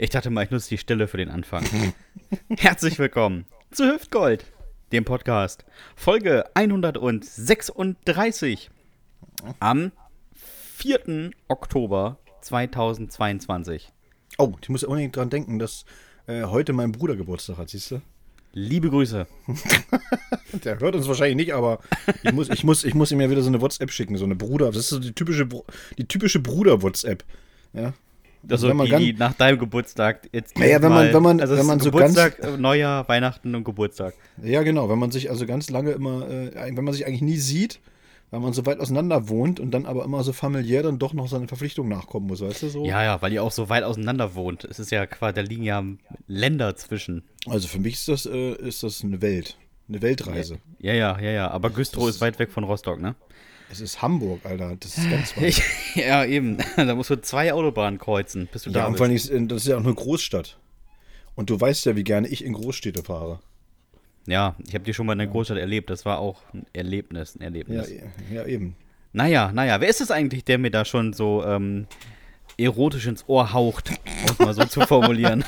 Ich dachte mal, ich nutze die Stille für den Anfang. Herzlich willkommen zu Hüftgold, dem Podcast. Folge 136 am 4. Oktober 2022. Oh, ich muss unbedingt dran denken, dass äh, heute mein Bruder Geburtstag hat, siehst du? Liebe Grüße. Der hört uns wahrscheinlich nicht, aber ich muss, ich muss, ich muss ihm ja wieder so eine WhatsApp schicken, so eine Bruder. Das ist so die typische, die typische Bruder-WhatsApp. Ja. Also wenn man die, ganz- die nach deinem Geburtstag jetzt Ja, wenn man- wenn man- also wenn man so Geburtstag, äh, Neujahr, Weihnachten und Geburtstag. ja, genau. Wenn man sich also ganz lange immer, äh, wenn man sich eigentlich nie sieht, weil man so weit auseinander wohnt und dann aber immer so familiär dann doch noch seine Verpflichtungen nachkommen muss, weißt du so? Ja, ja, weil ihr auch so weit auseinander wohnt. Es ist ja quasi, da liegen ja Länder zwischen. Also für mich ist das, äh, ist das eine Welt. Eine Weltreise. Ja, ja, ja, ja. Aber Güstrow ist weit weg von Rostock, ne? Es ist Hamburg, Alter. Das ist ganz weit. Ja, eben. Da musst du zwei Autobahnen kreuzen, bis du Ja, da bist. vor allem, das ist ja auch eine Großstadt. Und du weißt ja, wie gerne ich in Großstädte fahre. Ja, ich habe die schon mal in der Großstadt erlebt. Das war auch ein Erlebnis, ein Ja, Erlebnis. ja eben. Naja, naja, wer ist es eigentlich, der mir da schon so ähm, erotisch ins Ohr haucht, um es mal so zu formulieren?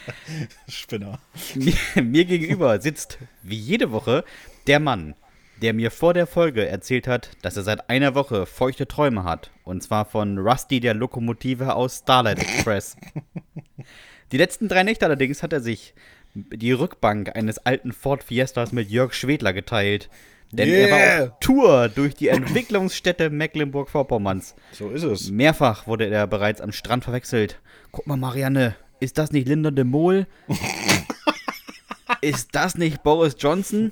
Spinner. mir, mir gegenüber sitzt, wie jede Woche, der Mann, der mir vor der Folge erzählt hat, dass er seit einer Woche feuchte Träume hat. Und zwar von Rusty, der Lokomotive aus Starlight Express. Die letzten drei Nächte allerdings hat er sich die Rückbank eines alten Ford Fiestas mit Jörg Schwedler geteilt. Denn er war Yeah. auf Tour durch die Entwicklungsstätte Mecklenburg-Vorpommerns. So ist es. Mehrfach wurde er bereits am Strand verwechselt. Guck mal, Marianne, ist das nicht Linda de Mol? Ist das nicht Boris Johnson?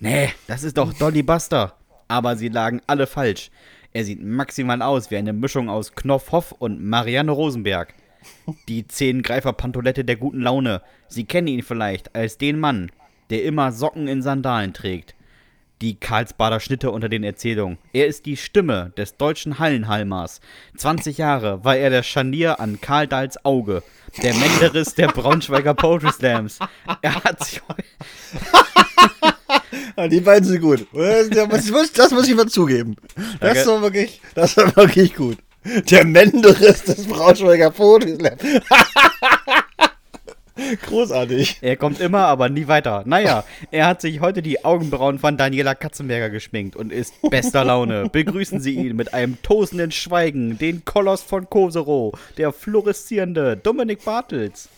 Nee, das ist doch Dolly Buster. Aber sie lagen alle falsch. Er sieht maximal aus wie eine Mischung aus Knopf Hoff und Marianne Rosenberg. Die Zehngreifer-Pantolette der guten Laune. Sie kennen ihn vielleicht als den Mann, der immer Socken in Sandalen trägt die Karlsbader Schnitte unter den Erzählungen. Er ist die Stimme des deutschen Hallenhalmers. 20 Jahre war er der Scharnier an Karl Dahls Auge. Der Menderis der Braunschweiger Poetry Slams. Er hat sich Ah, die beiden sind gut. Das, muss- das muss ich mal zugeben. Das Danke. war wirklich, das war wirklich gut. Der Menderis des Braunschweiger Poetry Slam. Großartig. er kommt immer, aber nie weiter. Naja, er hat sich heute die Augenbrauen von Daniela Katzenberger geschminkt und ist bester Laune. Begrüßen Sie ihn mit einem tosenden Schweigen, den Koloss von Koserow, der fluoreszierende Dominik Bartels.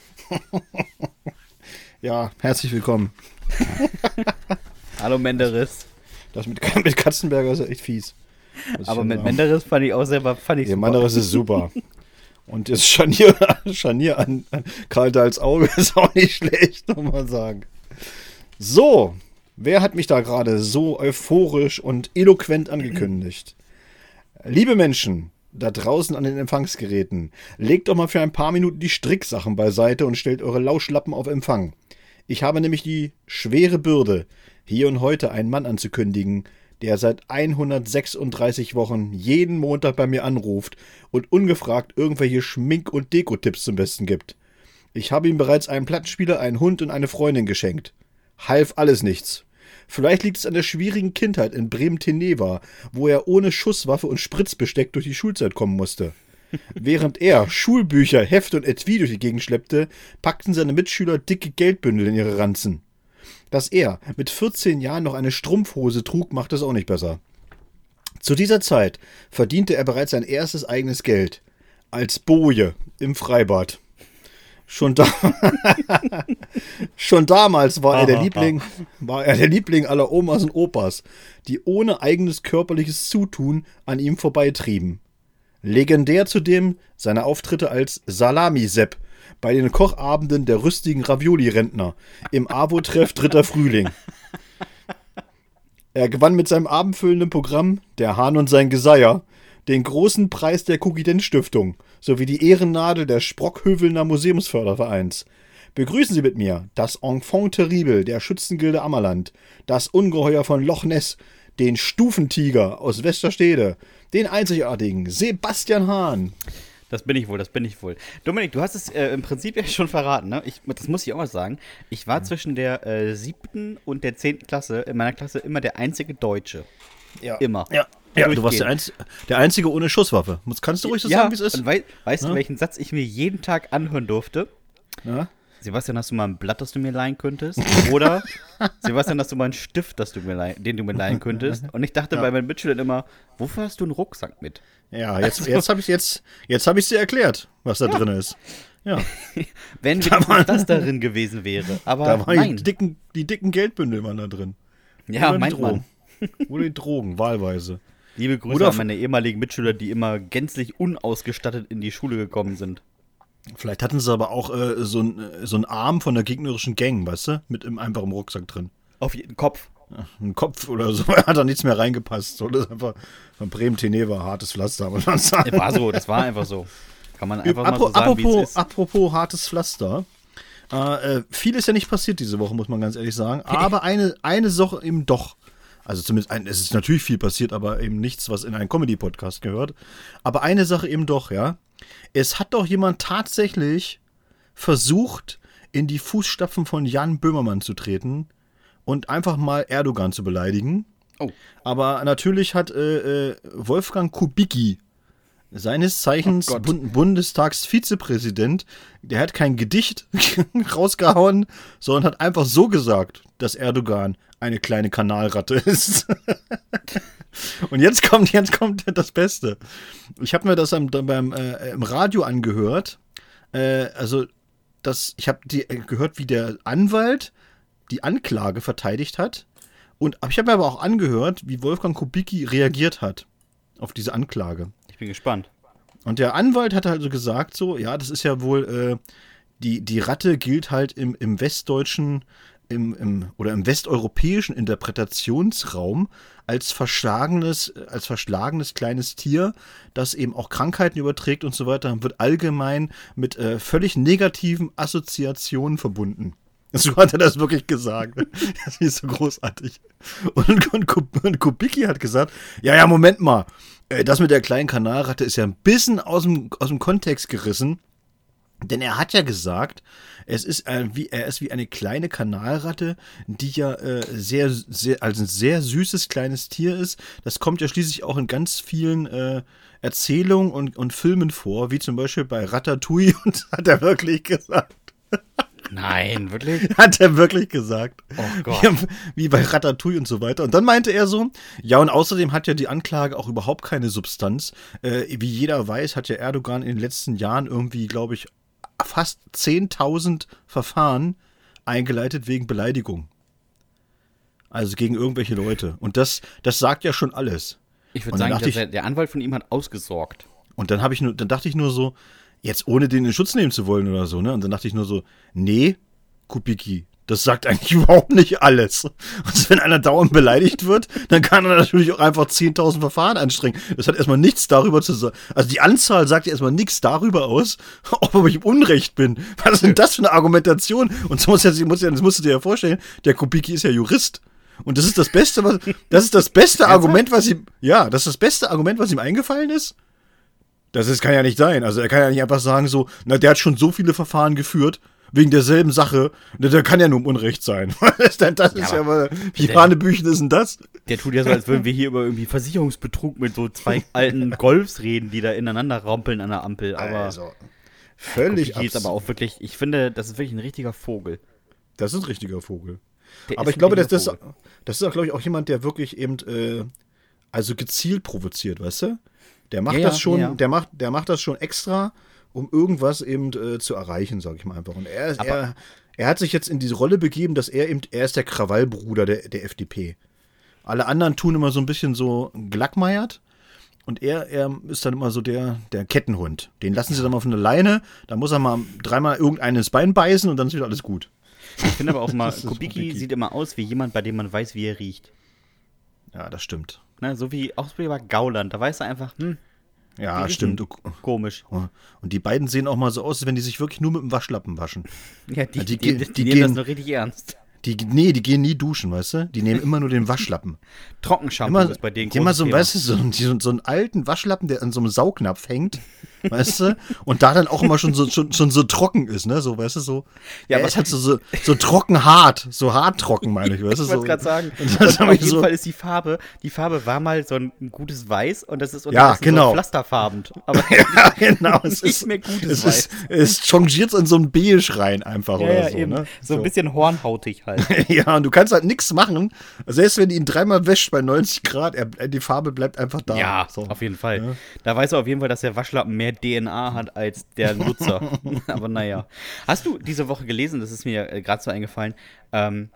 Ja, herzlich willkommen. Hallo Menderis. Das mit, mit Katzenberger ist ja echt fies. Aber mit. Menderis fand ich auch selber, fand ich Der super. Menderis ist super. Und das Scharnier, Scharnier an, Karl Dahls Auge ist auch nicht schlecht, muss man sagen. So, wer hat mich da gerade so euphorisch und eloquent angekündigt? Liebe Menschen, da draußen an den Empfangsgeräten, legt doch mal für ein paar Minuten die Stricksachen beiseite und stellt eure Lauschlappen auf Empfang. Ich habe nämlich die schwere Bürde, hier und heute einen Mann anzukündigen, der seit 136 Wochen jeden Montag bei mir anruft und ungefragt irgendwelche Schmink- und Dekotipps zum Besten gibt. Ich habe ihm bereits einen Plattenspieler, einen Hund und eine Freundin geschenkt. Half alles nichts. Vielleicht liegt es an der schwierigen Kindheit in Bremen-Teneva, wo er ohne Schusswaffe und Spritzbesteck durch die Schulzeit kommen musste. Während er Schulbücher, Hefte und Etui durch die Gegend schleppte, packten seine Mitschüler dicke Geldbündel in ihre Ranzen. Dass er mit 14 Jahren noch eine Strumpfhose trug, macht es auch nicht besser. Zu dieser Zeit verdiente er bereits sein erstes eigenes Geld. Als Boje im Freibad. Schon, da Schon damals war er der Liebling, war er der Liebling aller Omas und Opas, die ohne eigenes körperliches Zutun an ihm vorbeitrieben. Legendär zudem seine Auftritte als Salami-Sepp bei den Kochabenden der rüstigen Ravioli-Rentner im AWO-Treff Dritter Frühling. Er gewann mit seinem abendfüllenden Programm Der Hahn und sein Geseier den großen Preis der Kukident-Stiftung sowie die Ehrennadel des Sprockhövelner Museumsfördervereins. Begrüßen Sie mit mir das Enfant terrible der Schützengilde Ammerland, das Ungeheuer von Loch Ness, den Stufentiger aus Westerstede, den einzigartigen Sebastian Hahn. Das bin ich wohl, das bin ich wohl. Dominik, du hast es äh, im Prinzip ja schon verraten, ne? Ich, das muss ich auch mal sagen. Ich war zwischen der äh, siebten und der zehnten Klasse in meiner Klasse immer der einzige Deutsche. Ja. Immer. Ja. Ja, du warst der, Einz der Einzige ohne Schusswaffe. Kannst du ruhig so ja, sagen, wie es ist? Und wei weißt ja? du, welchen Satz ich mir jeden Tag anhören durfte? Ja? Sebastian, hast du mal ein Blatt, das du mir leihen könntest? Oder Sebastian, hast du mal einen Stift, das du mir leihen, den du mir leihen könntest? Und ich dachte ja. bei meinen Mitschülern immer, wofür hast du einen Rucksack mit? Ja, jetzt, also, jetzt habe ich jetzt, jetzt hab ich dir erklärt, was da ja. drin ist. Ja. Wenn da das darin gewesen wäre. Aber da waren nein. Die, dicken, die dicken Geldbündel waren da drin. Ja, Oder meint man. Oder die Drogen, wahlweise. Liebe Grüße Oder an meine ehemaligen Mitschüler, die immer gänzlich unausgestattet in die Schule gekommen sind. Vielleicht hatten sie aber auch äh, so, ein, äh, so einen Arm von der gegnerischen Gang, weißt du? Mit im einfachen Rucksack drin. Auf jeden Kopf. Ja, ein Kopf oder so, hat da nichts mehr reingepasst. So, das ist einfach von Bremen Teneva, hartes Pflaster, muss man sagen. War so, das war einfach so. Kann man einfach Apro mal so sagen, apropos, ist. apropos hartes Pflaster. Äh, äh, viel ist ja nicht passiert diese Woche, muss man ganz ehrlich sagen. Aber eine, eine Sache eben doch. Also zumindest, ein, es ist natürlich viel passiert, aber eben nichts, was in einen Comedy-Podcast gehört. Aber eine Sache eben doch, ja. Es hat doch jemand tatsächlich versucht, in die Fußstapfen von Jan Böhmermann zu treten und einfach mal Erdogan zu beleidigen. Oh. Aber natürlich hat äh, äh, Wolfgang Kubicki, seines Zeichens oh Bund Bundestagsvizepräsident, der hat kein Gedicht rausgehauen, sondern hat einfach so gesagt, dass Erdogan eine kleine Kanalratte ist. Und jetzt kommt, jetzt kommt das Beste. Ich habe mir das am, beim, äh, im Radio angehört. Äh, also, das, ich habe äh, gehört, wie der Anwalt die Anklage verteidigt hat. Und ich habe mir aber auch angehört, wie Wolfgang Kubicki reagiert hat auf diese Anklage. Bin gespannt. Und der Anwalt hat also gesagt, so, ja, das ist ja wohl, äh, die, die Ratte gilt halt im, im westdeutschen im, im, oder im westeuropäischen Interpretationsraum als verschlagenes, als verschlagenes kleines Tier, das eben auch Krankheiten überträgt und so weiter, wird allgemein mit äh, völlig negativen Assoziationen verbunden. So hat er das wirklich gesagt. Das ist so großartig. Und, und, und Kubicki hat gesagt, ja, ja, Moment mal, das mit der kleinen Kanalratte ist ja ein bisschen aus dem, aus dem Kontext gerissen. Denn er hat ja gesagt, es ist äh, wie, er ist wie eine kleine Kanalratte, die ja äh, sehr, sehr, also ein sehr süßes kleines Tier ist. Das kommt ja schließlich auch in ganz vielen äh, Erzählungen und, und Filmen vor, wie zum Beispiel bei Ratatouille, und hat er wirklich gesagt. Nein, wirklich? Hat er wirklich gesagt. Oh Gott. Wie, wie, bei Ratatouille und so weiter. Und dann meinte er so, ja, und außerdem hat ja die Anklage auch überhaupt keine Substanz. Äh, wie jeder weiß, hat ja Erdogan in den letzten Jahren irgendwie, glaube ich, fast 10.000 Verfahren eingeleitet wegen Beleidigung. Also gegen irgendwelche Leute. Und das, das sagt ja schon alles. Ich würde sagen, ich, der Anwalt von ihm hat ausgesorgt. Und dann habe ich nur, dann dachte ich nur so, jetzt ohne den in Schutz nehmen zu wollen oder so, ne? Und dann dachte ich nur so, nee, Kubicki, das sagt eigentlich überhaupt nicht alles. Und wenn einer dauernd beleidigt wird, dann kann er natürlich auch einfach 10.000 Verfahren anstrengen. Das hat erstmal nichts darüber zu sagen. Also die Anzahl sagt ja erstmal nichts darüber aus, ob ich im Unrecht bin. Was ist denn das für eine Argumentation? Und so muss ja, das musst du dir ja vorstellen, der Kubicki ist ja Jurist. Und das ist das Beste, was, das ist das beste Argument, was ihm, ja, das ist das beste Argument, was ihm eingefallen ist. Das ist, kann ja nicht sein. Also er kann ja nicht einfach sagen so, na, der hat schon so viele Verfahren geführt, wegen derselben Sache. Der kann ja nur im Unrecht sein. das ist ja, aber, wie Hanebüchen ist denn das? Der tut ja so, als würden wir hier über irgendwie Versicherungsbetrug mit so zwei alten Golfs reden, die da ineinander rampeln an der Ampel. Aber also, völlig ist aber auch wirklich, ich finde, das ist wirklich ein richtiger Vogel. Das ist ein richtiger Vogel. Der aber ich glaube, das, das, das ist auch, glaube ich, auch jemand, der wirklich eben, äh, also gezielt provoziert, weißt du? Der macht ja, das schon, ja. der macht, der macht das schon extra, um irgendwas eben äh, zu erreichen, sage ich mal einfach. Und er, er, er hat sich jetzt in diese Rolle begeben, dass er eben, er ist der Krawallbruder der, der FDP. Alle anderen tun immer so ein bisschen so glackmeiert. Und er, er ist dann immer so der, der Kettenhund. Den lassen sie dann mal auf eine Leine, da muss er mal dreimal irgendeines Bein beißen und dann ist wieder alles gut. Ich finde aber auch mal, Kubicki sieht immer aus wie jemand, bei dem man weiß, wie er riecht. Ja, das stimmt. Ne, so wie auch bei Gauland. Da weiß er einfach, hm, ja, stimmt. Komisch. Und die beiden sehen auch mal so aus, als wenn die sich wirklich nur mit dem Waschlappen waschen. Ja, die, die, die, die, nehmen gehen, das noch richtig ernst. Die, nee, die gehen nie duschen, weißt du? Die nehmen immer nur den Waschlappen. Trockenshampoo ist bei denen immer so, weißt du, so, so, so einen alten Waschlappen, der an so einem Saugnapf hängt. weißt du? Und da dann auch immer schon so, schon, schon so trocken ist, ne? So, weißt du, so. Ja, Ja, aber- es hat so, so, so trocken hart, so hart trocken, meine ich, weißt du? Ich wollte so. gerade sagen. Und Und auf jeden so, Fall ist die Farbe, die Farbe war mal so ein, gutes Weiß und das ist Ja, unterdessen genau. so pflasterfarben. Aber ja, genau. Es nicht ist, mehr gutes es Weiß. ist, es changiert in so ein Beige rein einfach ja, oder ja, so, eben. ne? So ein bisschen hornhautig halt. Ja, und du kannst halt nichts machen. Selbst wenn du ihn dreimal wäscht bei 90 Grad, er, die Farbe bleibt einfach da. Ja, so. auf jeden Fall. Da weißt du auf jeden Fall, dass der Waschlappen mehr DNA hat als der Nutzer. Aber naja. Hast du diese Woche gelesen, das ist mir äh, gerade so eingefallen, ähm,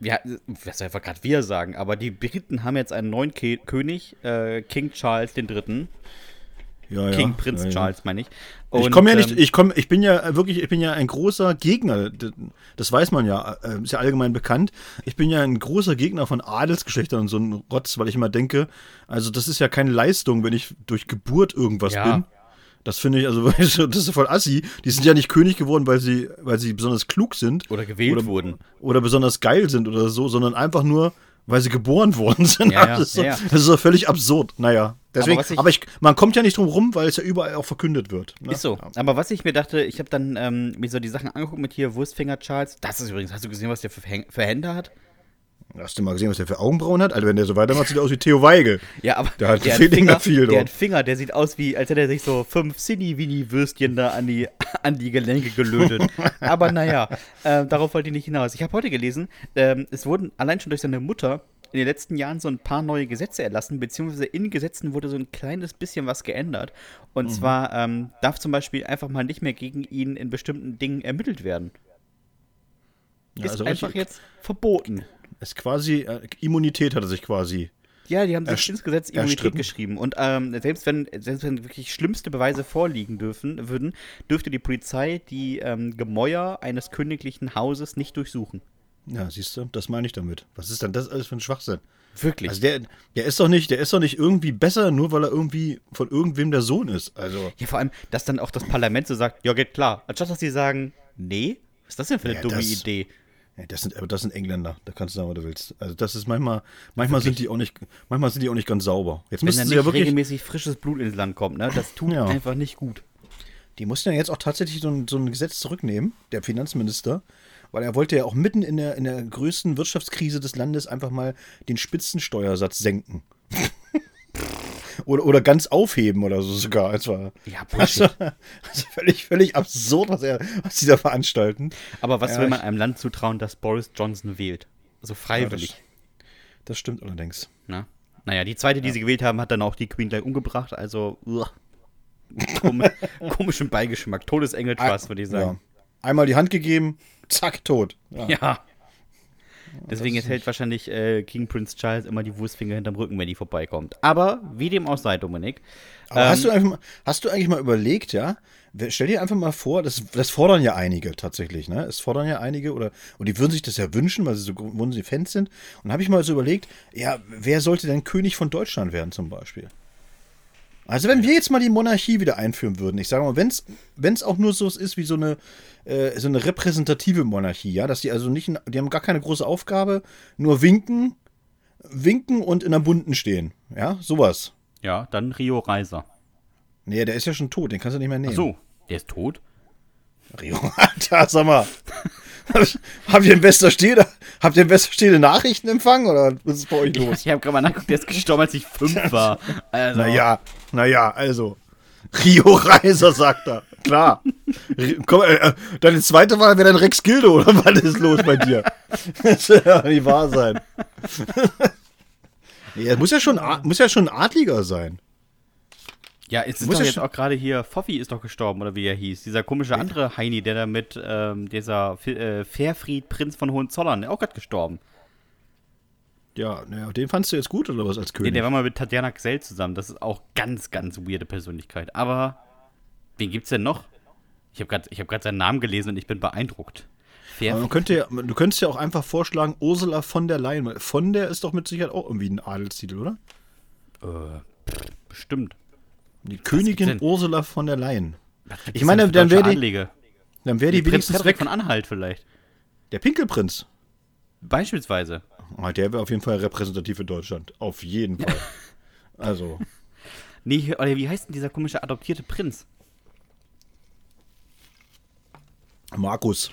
ja, was soll einfach gerade wir sagen, aber die Briten haben jetzt einen neuen Ke König, äh, King Charles III. Ja, ja. King Prinz ja, ja. Charles, meine ich. Ich Und, komme ja nicht, ähm, ich komme, ich bin ja wirklich, ich bin ja ein großer Gegner, das weiß man ja, äh, ist ja allgemein bekannt. Ich bin ja ein großer Gegner von Adelsgeschlechtern und so ein Rotz, weil ich immer denke, also das ist ja keine Leistung, wenn ich durch Geburt irgendwas bin. Das finde ich, also das ist voll assi. Die sind ja nicht König geworden, weil sie, weil sie besonders klug sind Oder gewählt oder, wurden. oder besonders geil sind oder so, sondern einfach nur, weil sie geboren worden sind. Ja, ja, das, ist so, ja, ja. das ist so völlig absurd. Naja, deswegen, was ich- aber, ich, man kommt ja nicht drum rum, weil es ja überall auch verkündet wird. ne? Ist so. Aber was ich mir dachte, ich habe dann ähm, mir so die Sachen angeguckt mit hier Wurstfinger Charles. Das ist übrigens, hast du gesehen, was der für, für Hände hat? Hast du mal gesehen, was der für Augenbrauen hat? Alter, wenn der so weitermacht, sieht er aus wie Theo Weigel. Ja, aber Der hat- der mehr Finger, viel, der hat Finger, der sieht aus wie, als hätte er sich so fünf Cini-Vini-Würstchen da an die, an die Gelenke gelötet. aber naja, äh, darauf wollte ich nicht hinaus. Ich habe heute gelesen, ähm, es wurden allein schon durch seine Mutter in den letzten Jahren so ein paar neue Gesetze erlassen, beziehungsweise in Gesetzen wurde so ein kleines bisschen was geändert. Und Mhm. zwar ähm, darf zum Beispiel einfach mal nicht mehr gegen ihn in bestimmten Dingen ermittelt werden. Ja, Ist also einfach jetzt verboten. Ist quasi, äh, Immunität hat er sich quasi. Ja, die haben sich ins Gesetz Immunität erstritten. geschrieben. Und ähm, selbst, wenn, selbst wenn wirklich schlimmste Beweise vorliegen dürfen, würden, dürfte die Polizei die ähm, Gemäuer eines königlichen Hauses nicht durchsuchen. Ja, siehst du, das meine ich damit. Was ist denn das alles für ein Schwachsinn? Wirklich. Also der, der ist doch nicht, der ist doch nicht irgendwie besser, nur weil er irgendwie von irgendwem der Sohn ist. Also. ja, vor allem, dass dann auch das Parlament so sagt, ja, geht klar. Anstatt dass sie sagen, nee, was ist das denn für eine Ja, dumme das- Idee? Ja, das sind, aber das sind Engländer. Da kannst du sagen, was du willst. Also das ist manchmal, manchmal sind die auch nicht, manchmal sind die auch nicht ganz sauber. Jetzt Wenn müssen sie nicht ja wirklich, regelmäßig frisches Blut ins Land kommt, ne? Das tut Ja. einfach nicht gut. die mussten ja jetzt auch tatsächlich so ein, so ein Gesetz zurücknehmen, der Finanzminister, weil er wollte ja auch mitten in der, in der größten Wirtschaftskrise des Landes einfach mal den Spitzensteuersatz senken. oder, oder ganz aufheben oder so sogar. Es war Ja, also, Bullshit. also völlig, völlig absurd, was, er, was die da veranstalten. Aber was Ja, will man einem Land zutrauen, das Boris Johnson wählt? Also freiwillig. Das stimmt allerdings. Na? Naja, die zweite, die sie gewählt haben, hat dann auch die Queen gleich umgebracht. Also, uah. Komischen Beigeschmack. Todesengel Trust, würde ich Ja. sagen. Einmal die Hand gegeben, zack, tot. Ja. Ja. Deswegen hält wahrscheinlich äh, King Prince Charles immer die Wurstfinger hinterm Rücken, wenn die vorbeikommt. Aber wie dem auch sei, Dominik. Aber ähm, hast, du einfach mal, hast du eigentlich mal überlegt, ja? Stell dir einfach mal vor, das, das fordern ja einige tatsächlich, ne? Es fordern ja einige oder und die würden sich das ja wünschen, weil sie so große Fans sind. Und habe ich mal so überlegt, ja, wer sollte denn König von Deutschland werden zum Beispiel? Also wenn wir jetzt mal die Monarchie wieder einführen würden, ich sage mal, wenn es auch nur so ist wie so eine, äh, so eine repräsentative Monarchie, ja, dass die also nicht, die haben gar keine große Aufgabe, nur winken, winken und in der Bunten stehen, ja, sowas. ja, dann Rio Reiser. Nee, der ist ja schon tot, den kannst du nicht mehr nehmen. Ach so, der ist tot? Rio, Alter, sag mal. Habt ihr in Westerstede, habt ihr in Westerstede Nachrichten empfangen oder was ist bei euch los? Ich habe gerade mal nachgeguckt, der ist gestorben, als ich fünf war. Also, Naja, naja, also. Rio Reiser, sagt er. Klar. Komm, äh, äh, deine zweite Wahl wäre dann Rex Gildo, oder was ist los bei dir? Das soll ja nicht wahr sein. nee, er muss ja schon, muss ja schon ein Adliger sein. Ja, es ist Muss doch jetzt auch gerade hier, Foffi ist doch gestorben, oder wie er hieß. Dieser komische andere Heini, der da mit ähm, dieser Fi- äh, Fairfried, Prinz von Hohenzollern, der auch gerade gestorben. Ja, naja, den fandst du jetzt gut oder was als Nee, König? der war mal mit Tatjana Gsell zusammen. Das ist auch ganz, ganz weirde Persönlichkeit. Aber wen gibt's denn noch? Ich habe gerade hab grad seinen Namen gelesen und ich bin beeindruckt. Man könnte ja, du könntest ja auch einfach vorschlagen, Ursula von der Leyen. Von der ist doch mit Sicherheit auch irgendwie ein Adelstitel, oder? Äh, pff, bestimmt. Die Was Königin Ursula von der Leyen. Ich meine, dann wäre die. Dann wäre die, wenigstens Prinz weg von Anhalt vielleicht. Der Pinkelprinz. Beispielsweise. Ah, der wäre auf jeden Fall repräsentativ für Deutschland. Auf jeden Fall. also. Nee, oder wie heißt denn dieser komische adoptierte Prinz? Markus.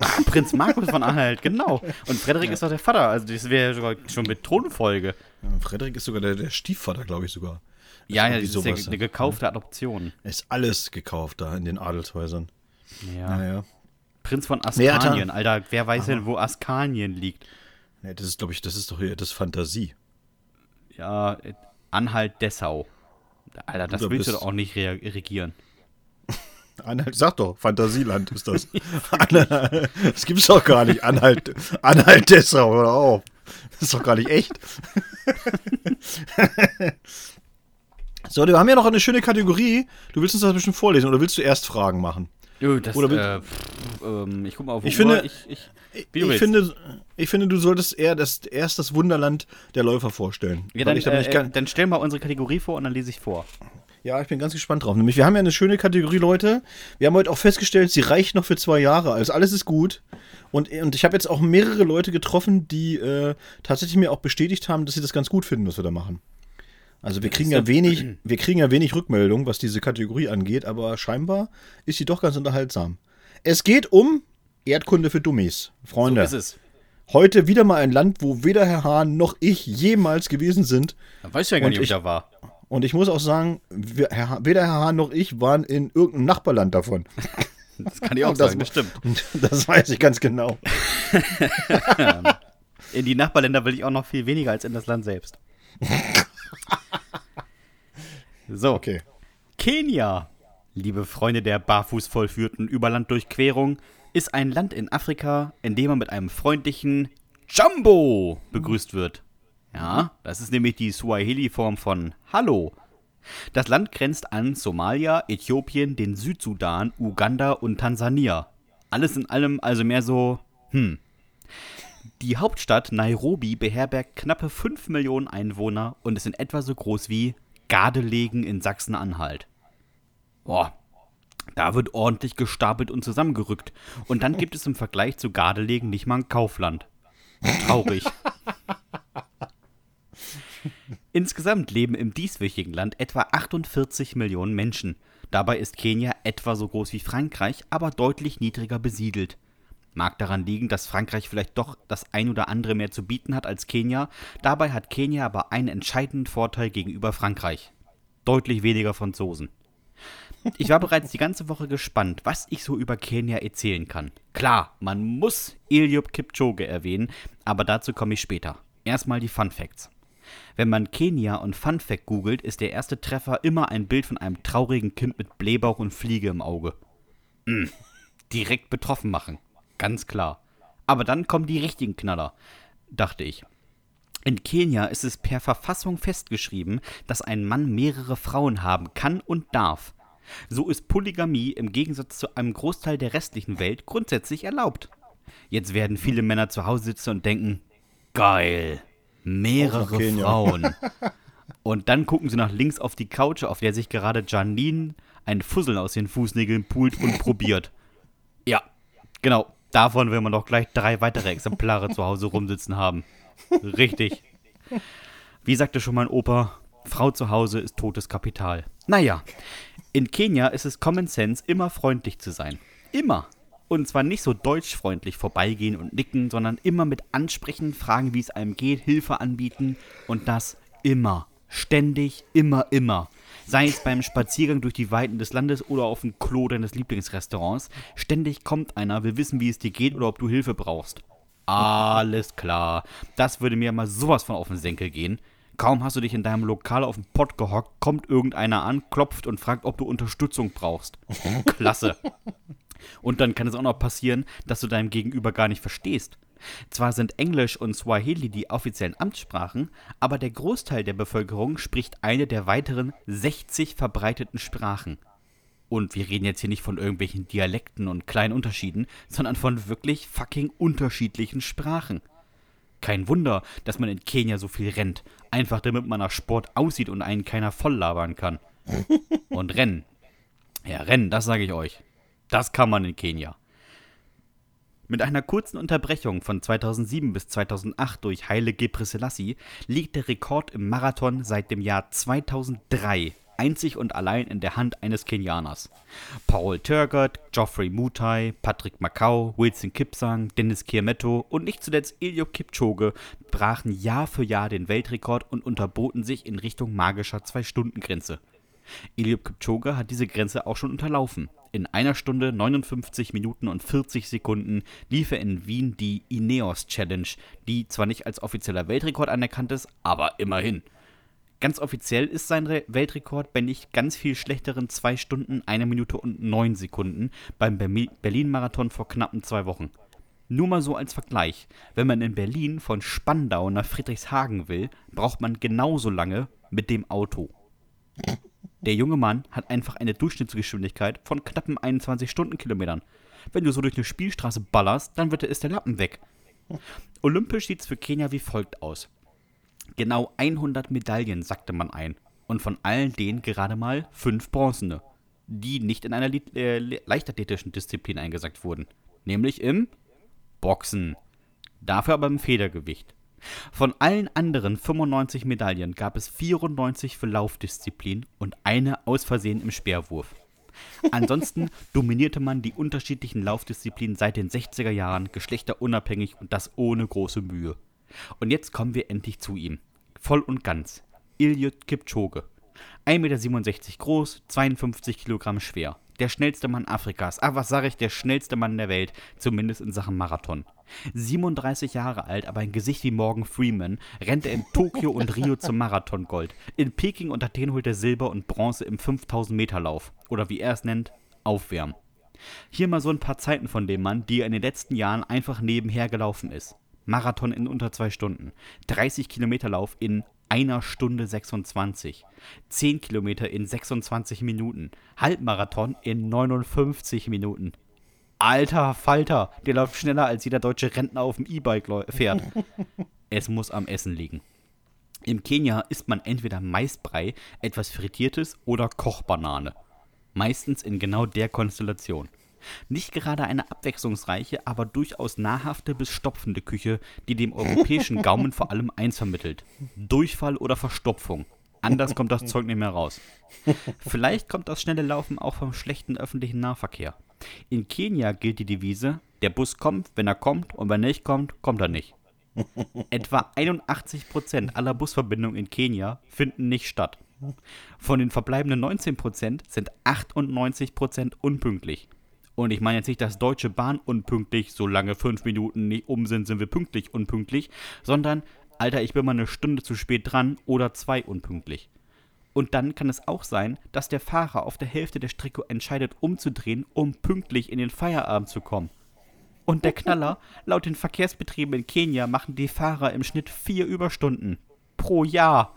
Ah, Prinz Markus von Anhalt, genau. Und Frederik ja. ist doch der Vater. Also, das wäre ja sogar schon mit Thronfolge. Ja, Frederik ist sogar der, der Stiefvater, glaube ich sogar. Ja, ja, das ist ja eine gekaufte Adoption. Ist alles gekauft da in den Adelshäusern. Ja. Naja. Prinz von da- Askanien, Alter, wer weiß denn, wo Askanien liegt? Nee, das ist, glaube ich, das ist doch hier das Fantasie. Ja, äh, Anhalt-Dessau. Alter, das Du willst du doch auch nicht re regieren. Anhalt, sag doch, Fantasieland ist das. Anhalt, das gibt's doch gar nicht. Anhalt, Anhalt Dessau, hör auf. Das ist doch gar nicht echt. So, wir haben ja noch eine schöne Kategorie. Du willst uns das bestimmt vorlesen oder willst du erst Fragen machen? Nö, das, Oder äh, pff, ähm, ich guck mal auf die Ich Uhr. finde- ich, ich, Ich, finde, ich finde, du solltest eher das, erst das Wunderland der Läufer vorstellen. ja, dann, äh, gar- dann stell mal unsere Kategorie vor und dann lese ich vor. Ja, ich bin ganz gespannt drauf. Nämlich, wir haben ja eine schöne Kategorie, Leute. Wir haben heute auch festgestellt, sie reicht noch für zwei Jahre. Also alles ist gut. Und, und ich habe jetzt auch mehrere Leute getroffen, die äh, tatsächlich mir auch bestätigt haben, dass sie das ganz gut finden, was wir da machen. Also wir kriegen ja wenig, wir kriegen ja wenig Rückmeldung, was diese Kategorie angeht, aber scheinbar ist sie doch ganz unterhaltsam. Es geht um Erdkunde für Dummies, Freunde. So ist es. Heute wieder mal ein Land, wo weder Herr Hahn noch ich jemals gewesen sind. Dann weißt du ja gar Und nicht, ob ich da war. Und ich muss auch sagen, wir, Herr, weder Herr Hahn noch ich waren in irgendeinem Nachbarland davon. Das kann ich auch Das sagen, das stimmt. Das weiß ich ganz genau. In die Nachbarländer will ich auch noch viel weniger als in das Land selbst. So, Okay. Kenia, liebe Freunde der barfuß vollführten Überlanddurchquerung, ist ein Land in Afrika, in dem man mit einem freundlichen Jumbo begrüßt wird. Ja, das ist nämlich die Swahili-Form von Hallo. Das Land grenzt an Somalia, Äthiopien, den Südsudan, Uganda und Tansania. Alles in allem also mehr so, hm. Die Hauptstadt Nairobi beherbergt knappe 5 Millionen Einwohner und ist in etwa so groß wie Gardelegen in Sachsen-Anhalt. Boah, da wird ordentlich gestapelt und zusammengerückt. Und dann gibt es im Vergleich zu Gardelegen nicht mal ein Kaufland. Traurig. Insgesamt leben im dieswöchigen Land etwa 48 Millionen Menschen. Dabei ist Kenia etwa so groß wie Frankreich, aber deutlich niedriger besiedelt. Mag daran liegen, dass Frankreich vielleicht doch das ein oder andere mehr zu bieten hat als Kenia. Dabei hat Kenia aber einen entscheidenden Vorteil gegenüber Frankreich. Deutlich weniger Franzosen. Ich war bereits die ganze Woche gespannt, was ich so über Kenia erzählen kann. Klar, man muss Eliud Kipchoge erwähnen, aber dazu komme ich später. Erstmal die Fun Facts. Wenn man Kenia und Fun Fact googelt, ist der erste Treffer immer ein Bild von einem traurigen Kind mit Blähbauch und Fliege im Auge. Mm, direkt betroffen machen. Ganz klar. Aber dann kommen die richtigen Knaller, dachte ich. In Kenia ist es per Verfassung festgeschrieben, dass ein Mann mehrere Frauen haben kann und darf. So ist Polygamie im Gegensatz zu einem Großteil der restlichen Welt grundsätzlich erlaubt. Jetzt werden viele Männer zu Hause sitzen und denken, geil, mehrere. Frauen. Und dann gucken sie nach links auf die Couch, auf der sich gerade Janine ein Fussel aus den Fußnägeln pult und probiert. Ja, genau. Davon will man doch gleich drei weitere Exemplare zu Hause rumsitzen haben. Richtig. Wie sagte schon mein Opa, Frau zu Hause ist totes Kapital. Naja, in Kenia ist es Common Sense, immer freundlich zu sein. Immer. Und zwar nicht so deutschfreundlich vorbeigehen und nicken, sondern immer mit ansprechen, fragen, wie es einem geht, Hilfe anbieten und das immer. Ständig, immer, immer. Sei es beim Spaziergang durch die Weiten des Landes oder auf dem Klo deines Lieblingsrestaurants. Ständig kommt einer, will wissen, wie es dir geht oder ob du Hilfe brauchst. Alles klar. Das würde mir mal sowas von auf den Senkel gehen. Kaum hast du dich in deinem Lokal auf den Pott gehockt, kommt irgendeiner an, klopft und fragt, ob du Unterstützung brauchst. Klasse. Und dann kann es auch noch passieren, dass du deinem Gegenüber gar nicht verstehst. Zwar sind Englisch und Swahili die offiziellen Amtssprachen, aber der Großteil der Bevölkerung spricht eine der weiteren 60 verbreiteten Sprachen. Und wir reden jetzt hier nicht von irgendwelchen Dialekten und kleinen Unterschieden, sondern von wirklich fucking unterschiedlichen Sprachen. Kein Wunder, dass man in Kenia so viel rennt, einfach damit man nach Sport aussieht und einen keiner voll labern kann. Und rennen. Ja, rennen, das sage ich euch. Das kann man in Kenia. Mit einer kurzen Unterbrechung von 2007 bis 2008 durch Haile Gebrselassie liegt der Rekord im Marathon seit dem Jahr 2003 einzig und allein in der Hand eines Kenianers. Paul Turgott, Geoffrey Mutai, Patrick Macau, Wilson Kipsang, Dennis Kiermetto und nicht zuletzt Eliud Kipchoge brachen Jahr für Jahr den Weltrekord und unterboten sich in Richtung magischer Zwei-Stunden-Grenze. Eliud Kipchoge hat diese Grenze auch schon unterlaufen. In einer Stunde 59 Minuten und 40 Sekunden lief er in Wien die Ineos Challenge, die zwar nicht als offizieller Weltrekord anerkannt ist, aber immerhin. Ganz offiziell ist sein Re Weltrekord bei nicht ganz viel schlechteren 2 Stunden, 1 Minute und 9 Sekunden beim Berlin-Marathon vor knappen zwei Wochen. Nur mal so als Vergleich. Wenn man in Berlin von Spandau nach Friedrichshagen will, braucht man genauso lange mit dem Auto. Der junge Mann hat einfach eine Durchschnittsgeschwindigkeit von knappen 21 Stundenkilometern. Wenn du so durch eine Spielstraße ballerst, dann wird ist der Lappen weg. Olympisch sieht es für Kenia wie folgt aus. Genau 100 Medaillen sackte man ein. Und von allen denen gerade mal fünf bronzene, die nicht in einer äh, leichtathletischen Disziplin eingesackt wurden. Nämlich im Boxen. Dafür aber im Federgewicht. Von allen anderen 95 Medaillen gab es 94 für Laufdisziplin und eine aus Versehen im Speerwurf. Ansonsten dominierte man die unterschiedlichen Laufdisziplinen seit den 60er Jahren geschlechterunabhängig und das ohne große Mühe. Und jetzt kommen wir endlich zu ihm. Voll und ganz. Ilyut Kipchoge. 1,67 Meter groß, 52 Kilogramm schwer. Der schnellste Mann Afrikas. Ah, was sage ich, der schnellste Mann der Welt, zumindest in Sachen Marathon. 37 Jahre alt, aber ein Gesicht wie Morgan Freeman, rennt er in Tokio und Rio zum Marathongold. In Peking und Athen holt er Silber und Bronze im 5000 Meter Lauf. Oder wie er es nennt, Aufwärmen. Hier mal so ein paar Zeiten von dem Mann, die er in den letzten Jahren einfach nebenher gelaufen ist. Marathon in unter zwei Stunden. 30 Kilometer Lauf in einer Stunde 26. 10 Kilometer in 26 Minuten. Halbmarathon in 59 Minuten. Alter Falter, der läuft schneller als jeder deutsche Rentner auf dem E-Bike fährt. es muss am Essen liegen. Im Kenia isst man entweder Maisbrei, etwas Frittiertes oder Kochbanane. Meistens in genau der Konstellation. Nicht gerade eine abwechslungsreiche, aber durchaus nahrhafte bis stopfende Küche, die dem europäischen Gaumen vor allem eins vermittelt: Durchfall oder Verstopfung. Anders kommt das Zeug nicht mehr raus. Vielleicht kommt das schnelle Laufen auch vom schlechten öffentlichen Nahverkehr. In Kenia gilt die Devise: Der Bus kommt, wenn er kommt, und wenn er nicht kommt, kommt er nicht. Etwa 81% aller Busverbindungen in Kenia finden nicht statt. Von den verbleibenden 19% sind 98% unpünktlich. Und ich meine jetzt nicht, dass Deutsche Bahn unpünktlich, solange fünf Minuten nicht um sind, sind wir pünktlich unpünktlich, sondern, Alter, ich bin mal eine Stunde zu spät dran oder zwei unpünktlich. Und dann kann es auch sein, dass der Fahrer auf der Hälfte der Strecke entscheidet, umzudrehen, um pünktlich in den Feierabend zu kommen. Und der Knaller, laut den Verkehrsbetrieben in Kenia machen die Fahrer im Schnitt vier Überstunden. Pro Jahr.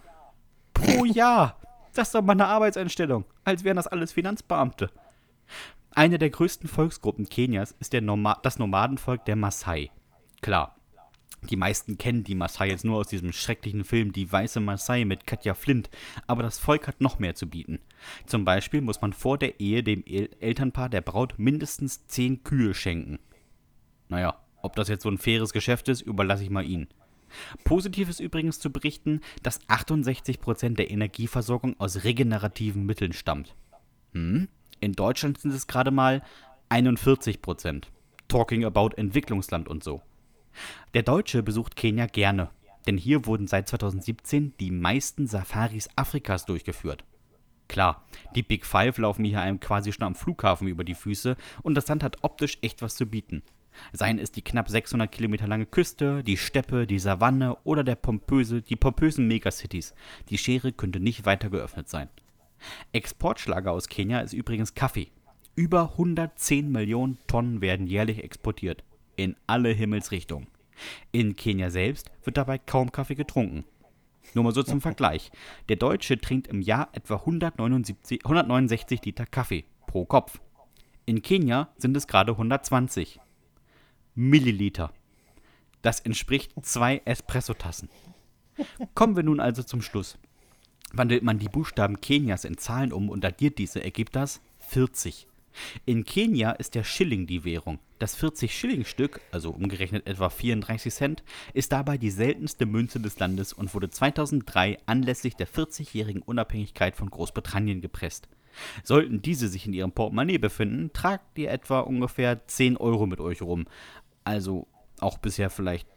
Pro Jahr. Das ist doch mal eine Arbeitseinstellung. Als wären das alles Finanzbeamte. Eine der größten Volksgruppen Kenias ist Noma das Nomadenvolk der Maasai. Klar, die meisten kennen die Maasai jetzt nur aus diesem schrecklichen Film Die weiße Maasai mit Katja Flint, aber das Volk hat noch mehr zu bieten. Zum Beispiel muss man vor der Ehe dem El Elternpaar der Braut mindestens 10 Kühe schenken. Naja, ob das jetzt so ein faires Geschäft ist, überlasse ich mal Ihnen. Positiv ist übrigens zu berichten, dass 68% der Energieversorgung aus regenerativen Mitteln stammt. Hm? In Deutschland sind es gerade mal 41 Prozent. Talking about Entwicklungsland und so. Der Deutsche besucht Kenia gerne, denn hier wurden seit 2017 die meisten Safaris Afrikas durchgeführt. Klar, die Big Five laufen hier einem quasi schon am Flughafen über die Füße und das Land hat optisch echt was zu bieten. Seien es die knapp 600 Kilometer lange Küste, die Steppe, die Savanne oder der pompöse, die pompösen Megacities. Die Schere könnte nicht weiter geöffnet sein. Exportschlager aus Kenia ist übrigens Kaffee. Über 110 Millionen Tonnen werden jährlich exportiert. In alle Himmelsrichtungen. In Kenia selbst wird dabei kaum Kaffee getrunken. Nur mal so zum Vergleich. Der Deutsche trinkt im Jahr etwa 179, 169 Liter Kaffee pro Kopf. In Kenia sind es gerade 120 Milliliter. Das entspricht zwei Espressotassen. Kommen wir nun also zum Schluss. Wandelt man die Buchstaben Kenias in Zahlen um und addiert diese, ergibt das 40. In Kenia ist der Schilling die Währung. Das 40-Schilling-Stück, also umgerechnet etwa 34 Cent, ist dabei die seltenste Münze des Landes und wurde 2003 anlässlich der 40-jährigen Unabhängigkeit von Großbritannien gepresst. Sollten diese sich in ihrem Portemonnaie befinden, tragt ihr etwa ungefähr 10 Euro mit euch rum. Also auch bisher vielleicht.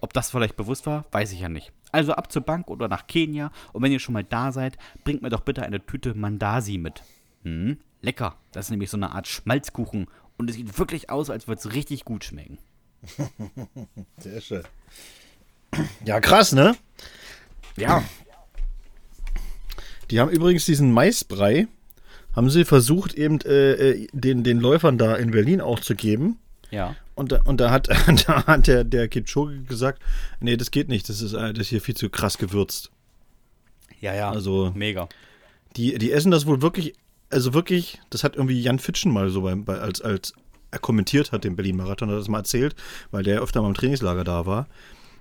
Ob das vielleicht bewusst war, weiß ich ja nicht. Also ab zur Bank oder nach Kenia und wenn ihr schon mal da seid, bringt mir doch bitte eine Tüte Mandasi mit. Hm, lecker. Das ist nämlich so eine Art Schmalzkuchen und es sieht wirklich aus, als würde es richtig gut schmecken. Sehr schön. Ja, krass, ne? Ja. Die haben übrigens diesen Maisbrei, haben sie versucht, eben äh, äh, den, den Läufern da in Berlin auch zu geben. Ja. Und da, und da hat, da hat der, der Kipchoge gesagt, nee, das geht nicht, das ist, äh, das ist hier viel zu krass gewürzt. Ja, ja. Also- mega. Die, die essen das wohl wirklich, also wirklich, das hat irgendwie Jan Fitschen mal so bei, bei, als, als er kommentiert hat, den Berlin-Marathon, hat er das mal erzählt, weil der öfter mal im Trainingslager da war.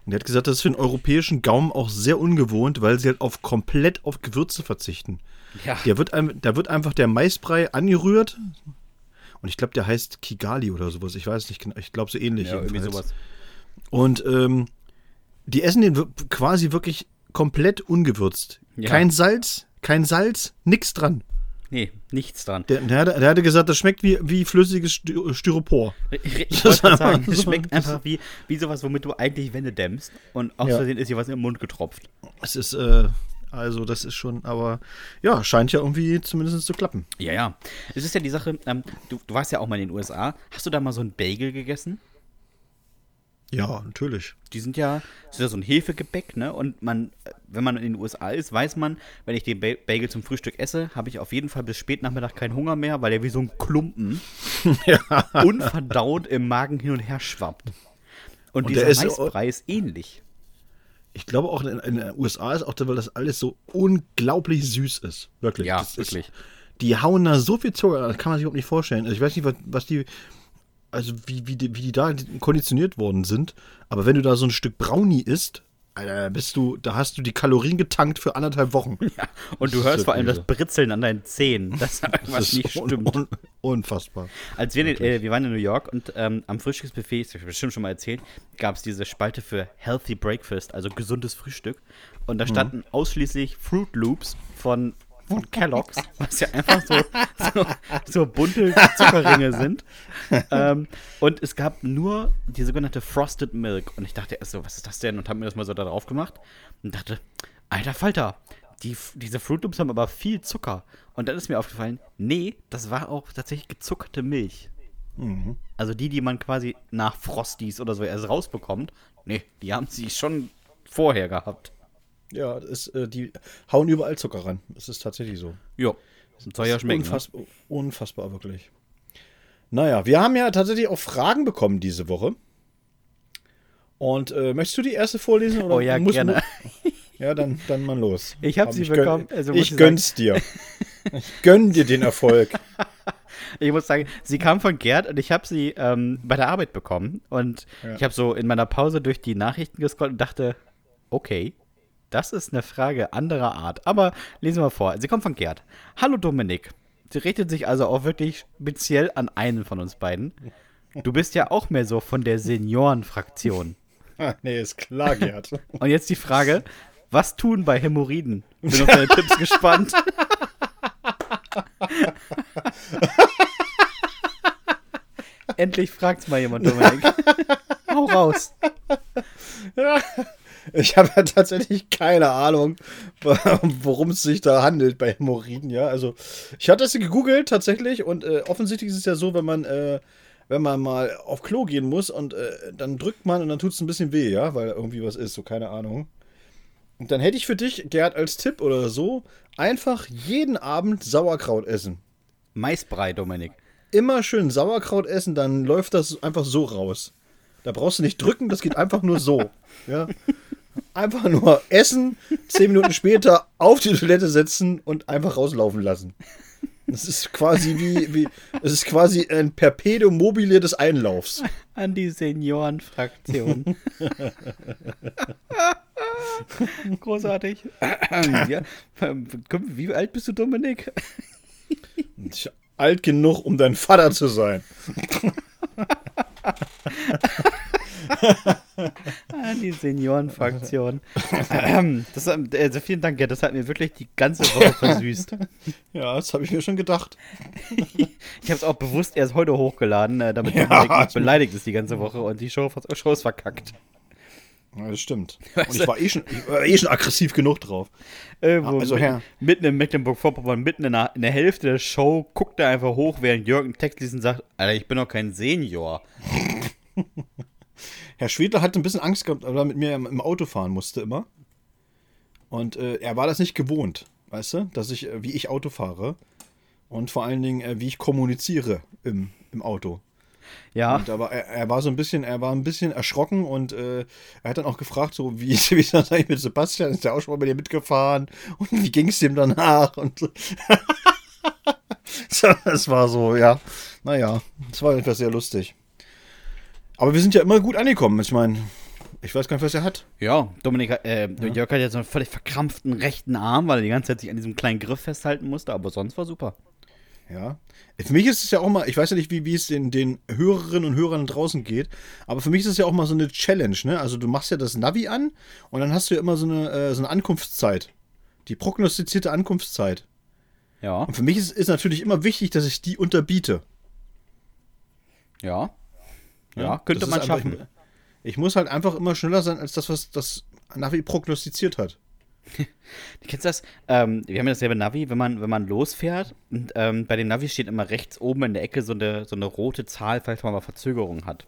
Und der hat gesagt, das ist für den europäischen Gaumen auch sehr ungewohnt, weil sie halt auf komplett auf Gewürze verzichten. Ja. Der wird, da wird einfach der Maisbrei angerührt. Und ich glaube, der heißt Kigali oder sowas. Ich weiß nicht genau. Ich glaube, so ähnlich. ja, irgendwie jedenfalls. sowas. Und ähm, die essen den quasi wirklich komplett ungewürzt. Ja. Kein Salz, kein Salz, nix dran. Nee, nichts dran. Der, der, hatte- der hatte gesagt, das schmeckt wie, wie flüssiges Styro- Styropor. Ich, ich Das wollte sagen, so- schmeckt einfach wie, wie sowas, womit du eigentlich Wände dämmst und aus Ja. Versehen ist dir was im Mund getropft. Es ist, äh, also das ist schon, aber ja, scheint ja irgendwie zumindest zu klappen. Ja, ja. Es ist ja die Sache, ähm, du, du warst ja auch mal in den USA. Hast du da mal so ein Bagel gegessen? Ja, natürlich. Die sind ja, das ist ja so ein Hefegebäck, ne? Und man, wenn man in den USA ist, weiß man, wenn ich den ba Bagel zum Frühstück esse, habe ich auf jeden Fall bis Spätnachmittag keinen Hunger mehr, weil der wie so ein Klumpen unverdaut im Magen hin und her schwappt. Und, Und der dieser ist- Maisbrei ist ähnlich. Ich glaube auch in, in den USA ist auch, weil das alles so unglaublich süß ist. Wirklich. Ja, das wirklich. Ist, die hauen da so viel Zucker, das kann man sich überhaupt nicht vorstellen. Also ich weiß nicht, was, was die, also wie, wie, die, wie die da konditioniert worden sind. Aber wenn du da so ein Stück Brownie isst, Alter, da bist du, da hast du die Kalorien getankt für anderthalb Wochen. Ja. Und du Das hörst vor allem das Britzeln an deinen Zähnen, dass da irgendwas nicht un- stimmt. un- unfassbar. Als wir, äh, wir waren in New York und ähm, am Frühstücksbuffet, das habe ich bestimmt schon mal erzählt, gab es diese Spalte für Healthy Breakfast, also gesundes Frühstück. Und da standen ausschließlich Fruit Loops von, von Kellogg's, was ja einfach so, so, so bunte Zuckerringe sind. Ähm, und es gab nur die sogenannte Frosted Milk. Und ich dachte erst so, was ist das denn? Und habe mir das mal so da drauf gemacht und dachte, alter Falter, die, diese Fruit Loops haben aber viel Zucker. Und dann ist mir aufgefallen, nee, das war auch tatsächlich gezuckerte Milch. Also die, die man quasi nach Frosties oder so erst rausbekommt, nee, die haben sie schon vorher gehabt. Ja, ist, äh, die hauen überall Zucker ran. Das ist tatsächlich so. Ja, soll ja schmecken. Ne? Unfassbar, wirklich. Naja, wir haben ja tatsächlich auch Fragen bekommen diese Woche. Und äh, möchtest du die erste vorlesen? Oder Oh ja, muss- gerne. Ja, dann, dann mal los. Ich hab Aber sie gönn- bekommen, also muss ich ich gönn's dir. Ich gönn dir den Erfolg. Ich muss sagen, sie kam von Gerd und ich habe sie ähm, bei der Arbeit bekommen. Und Ja. ich habe so in meiner Pause durch die Nachrichten gescrollt und dachte, okay, das ist eine Frage anderer Art. Aber lesen wir vor. Sie kommt von Gerd. Hallo Dominik. Sie richtet sich also auch wirklich speziell an einen von uns beiden. Du bist ja auch mehr so von der Seniorenfraktion. Nee, ist klar, Gerd. Und jetzt die Frage, was tun bei Hämorrhoiden? Bin auf deine Tipps gespannt. Endlich fragt's mal jemand, Dominik. Hau raus. Ich habe ja tatsächlich keine Ahnung, worum es sich da handelt bei Hämorrhoiden, ja. Also, ich hatte das gegoogelt tatsächlich und äh, offensichtlich ist es ja so, wenn man, äh, wenn man mal auf Klo gehen muss und äh, dann drückt man und dann tut es ein bisschen weh, ja, weil irgendwie was ist, so keine Ahnung. Und dann hätte ich für dich, Gerd, als Tipp oder so, einfach jeden Abend Sauerkraut essen. Maisbrei, Dominik. Immer schön Sauerkraut essen, dann läuft das einfach so raus. Da brauchst du nicht drücken, das geht einfach nur so. Ja? Einfach nur essen, zehn Minuten später auf die Toilette setzen und einfach rauslaufen lassen. Das ist quasi wie, wie es ist quasi ein Perpetuum mobile des Einlaufs. An die Seniorenfraktion. Großartig. ja. Wie alt bist du, Dominik? Alt genug, um dein Vater zu sein. Ah, die Seniorenfraktion. ähm, das, also vielen Dank, ja, das hat mir wirklich die ganze Woche versüßt. Ja, das habe ich mir schon gedacht. ich habe es auch bewusst erst heute hochgeladen, äh, damit Ja, Dominik nicht ich- beleidigt ist die ganze Woche und die Show, Show ist verkackt. Ja, das stimmt. Weißt Und ich war eh schon, ich war eh schon aggressiv genug drauf. Irgendwo Also, mitten, Herr- mitten in Mecklenburg-Vorpommern, mitten in der, in der Hälfte der Show, guckt er einfach hoch, während Jörg einen Text liest und sagt, Alter, ich bin doch kein Senior. Herr Schwedler hatte ein bisschen Angst gehabt, weil er mit mir im, Auto fahren musste immer. Und äh, er war das nicht gewohnt, weißt du, dass ich, äh, wie ich Auto fahre. Und vor allen Dingen, äh, wie ich kommuniziere im, im Auto. Ja, Und war, er, er war so ein bisschen, er war ein bisschen erschrocken und äh, er hat dann auch gefragt, so wie, wie ist das eigentlich mit Sebastian? Ist der auch schon mal bei dir mitgefahren? Und wie ging es dem danach? Und so. Das war so, ja. Naja, das war etwas sehr lustig. Aber wir sind ja immer gut angekommen. Ich meine, ich weiß gar nicht, was er hat. ja, Dominik, äh, Jörg hat jetzt so einen völlig verkrampften rechten Arm, weil er die ganze Zeit sich an diesem kleinen Griff festhalten musste, aber sonst war super. Ja. Für mich ist es ja auch mal, ich weiß ja nicht, wie, wie es den, den Hörerinnen und Hörern draußen geht, aber für mich ist es ja auch mal so eine Challenge, ne? Also du machst ja das Navi an und dann hast du ja immer so eine, äh, so eine Ankunftszeit. Die prognostizierte Ankunftszeit. Ja, Und für mich ist, ist natürlich immer wichtig, dass ich die unterbiete. ja. Ja, könnte Das man ist einfach- schaffen. Ich, muss halt einfach immer schneller sein, als das, was das Navi prognostiziert hat. Kennst du das? Ähm, wir haben ja dasselbe Navi, wenn man, wenn man losfährt. Und ähm, bei dem Navi steht immer rechts oben in der Ecke so eine, so eine rote Zahl, falls man mal Verzögerung hat.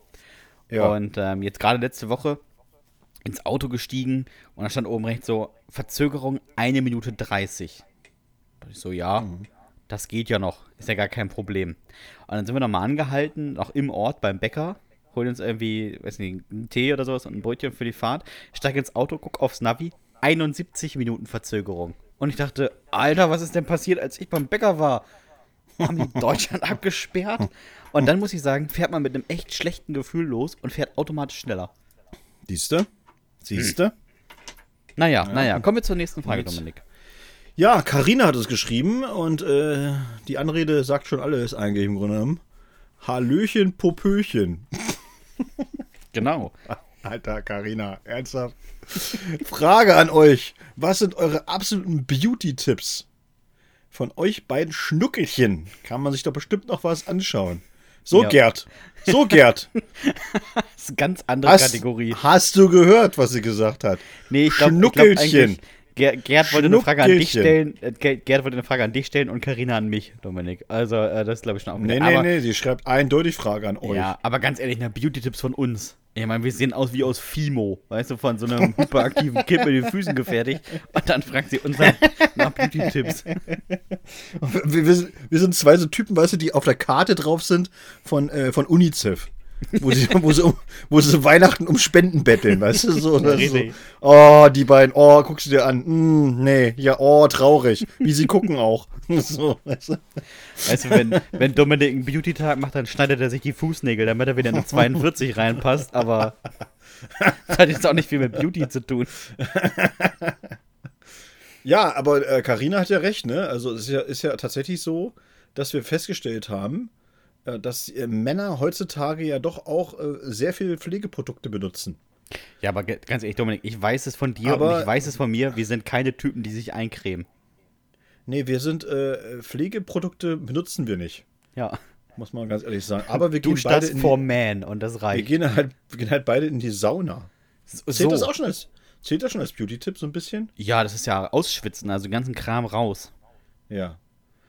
Ja. Und ähm, jetzt gerade letzte Woche ins Auto gestiegen und da stand oben rechts so Verzögerung 1 Minute 30. Und ich so, ja, das geht ja noch, ist ja gar kein Problem. Und dann sind wir nochmal angehalten, noch im Ort beim Bäcker, holen uns irgendwie, weiß nicht, einen Tee oder sowas und ein Brötchen für die Fahrt, steig ins Auto, guck aufs Navi, 71 Minuten Verzögerung. Und ich dachte, Alter, was ist denn passiert, als ich beim Bäcker war? Haben die Deutschland abgesperrt? Und dann muss ich sagen, fährt man mit einem echt schlechten Gefühl los und fährt automatisch schneller. Siehste? Siehste? Naja, naja, kommen wir zur nächsten Frage, Mit- Dominik. Ja, Karina hat es geschrieben und äh, die Anrede sagt schon alles eigentlich im Grunde genommen. Hallöchen, Popöchen. Genau. Alter, Karina, ernsthaft? Frage an euch. Was sind eure absoluten Beauty-Tipps? Von euch beiden Schnuckelchen kann man sich doch bestimmt noch was anschauen. So, Ja. Gerd. So, Gerd. Das ist eine ganz andere Hast, Kategorie. hast du gehört, was sie gesagt hat? Nee, ich glaube, Schnuckelchen. Ger Gerd wollte eine Frage an dich stellen. Äh, Ger- Gerd wollte eine Frage an dich stellen und Karina an mich, Dominik. Also, äh, das ist, glaube ich, schon auch Nee, nee, nee, sie schreibt eindeutig Frage an euch. Ja, aber ganz ehrlich, na, Beauty-Tipps von uns. Ich meine, wir sehen aus wie aus Fimo, weißt du, von so einem hyperaktiven Kind mit den Füßen gefertigt. Und dann fragt sie uns nach, nach Beauty-Tipps. Wir, wir, sind, wir sind zwei so Typen, weißt du, die auf der Karte drauf sind von, äh, von UNICEF. Wo sie, wo, sie um, wo sie Weihnachten um Spenden betteln, weißt du? So, ist so. Oh, die beiden, oh, guckst du dir an. Mm, nee, ja, oh, traurig. Wie sie gucken auch. So, weißt du? Weißt du, wenn, wenn Dominik einen Beauty-Tag macht, dann schneidet er sich die Fußnägel, damit er wieder in eine 42 reinpasst, aber das hat jetzt auch nicht viel mit Beauty zu tun. Ja, aber äh, Carina hat ja recht, ne? Also es ist ja, ist ja tatsächlich so, dass wir festgestellt haben, äh, dass äh, Männer heutzutage ja doch auch äh, sehr viel Pflegeprodukte benutzen. Ja, aber ganz ehrlich, Dominik, ich weiß es von dir Aber- und ich weiß es von mir, wir sind keine Typen, die sich eincremen. Nee, wir sind äh, Pflegeprodukte benutzen wir nicht, Ja. muss man ganz ehrlich sagen. Aber wir Du gehen beide in for Man und das wir reicht. gehen halt, wir gehen halt beide in die Sauna. so. Zählt das auch schon als zählt das schon als Beauty-Tipp so ein bisschen? Ja, das ist ja ausschwitzen, also den ganzen Kram raus. Ja.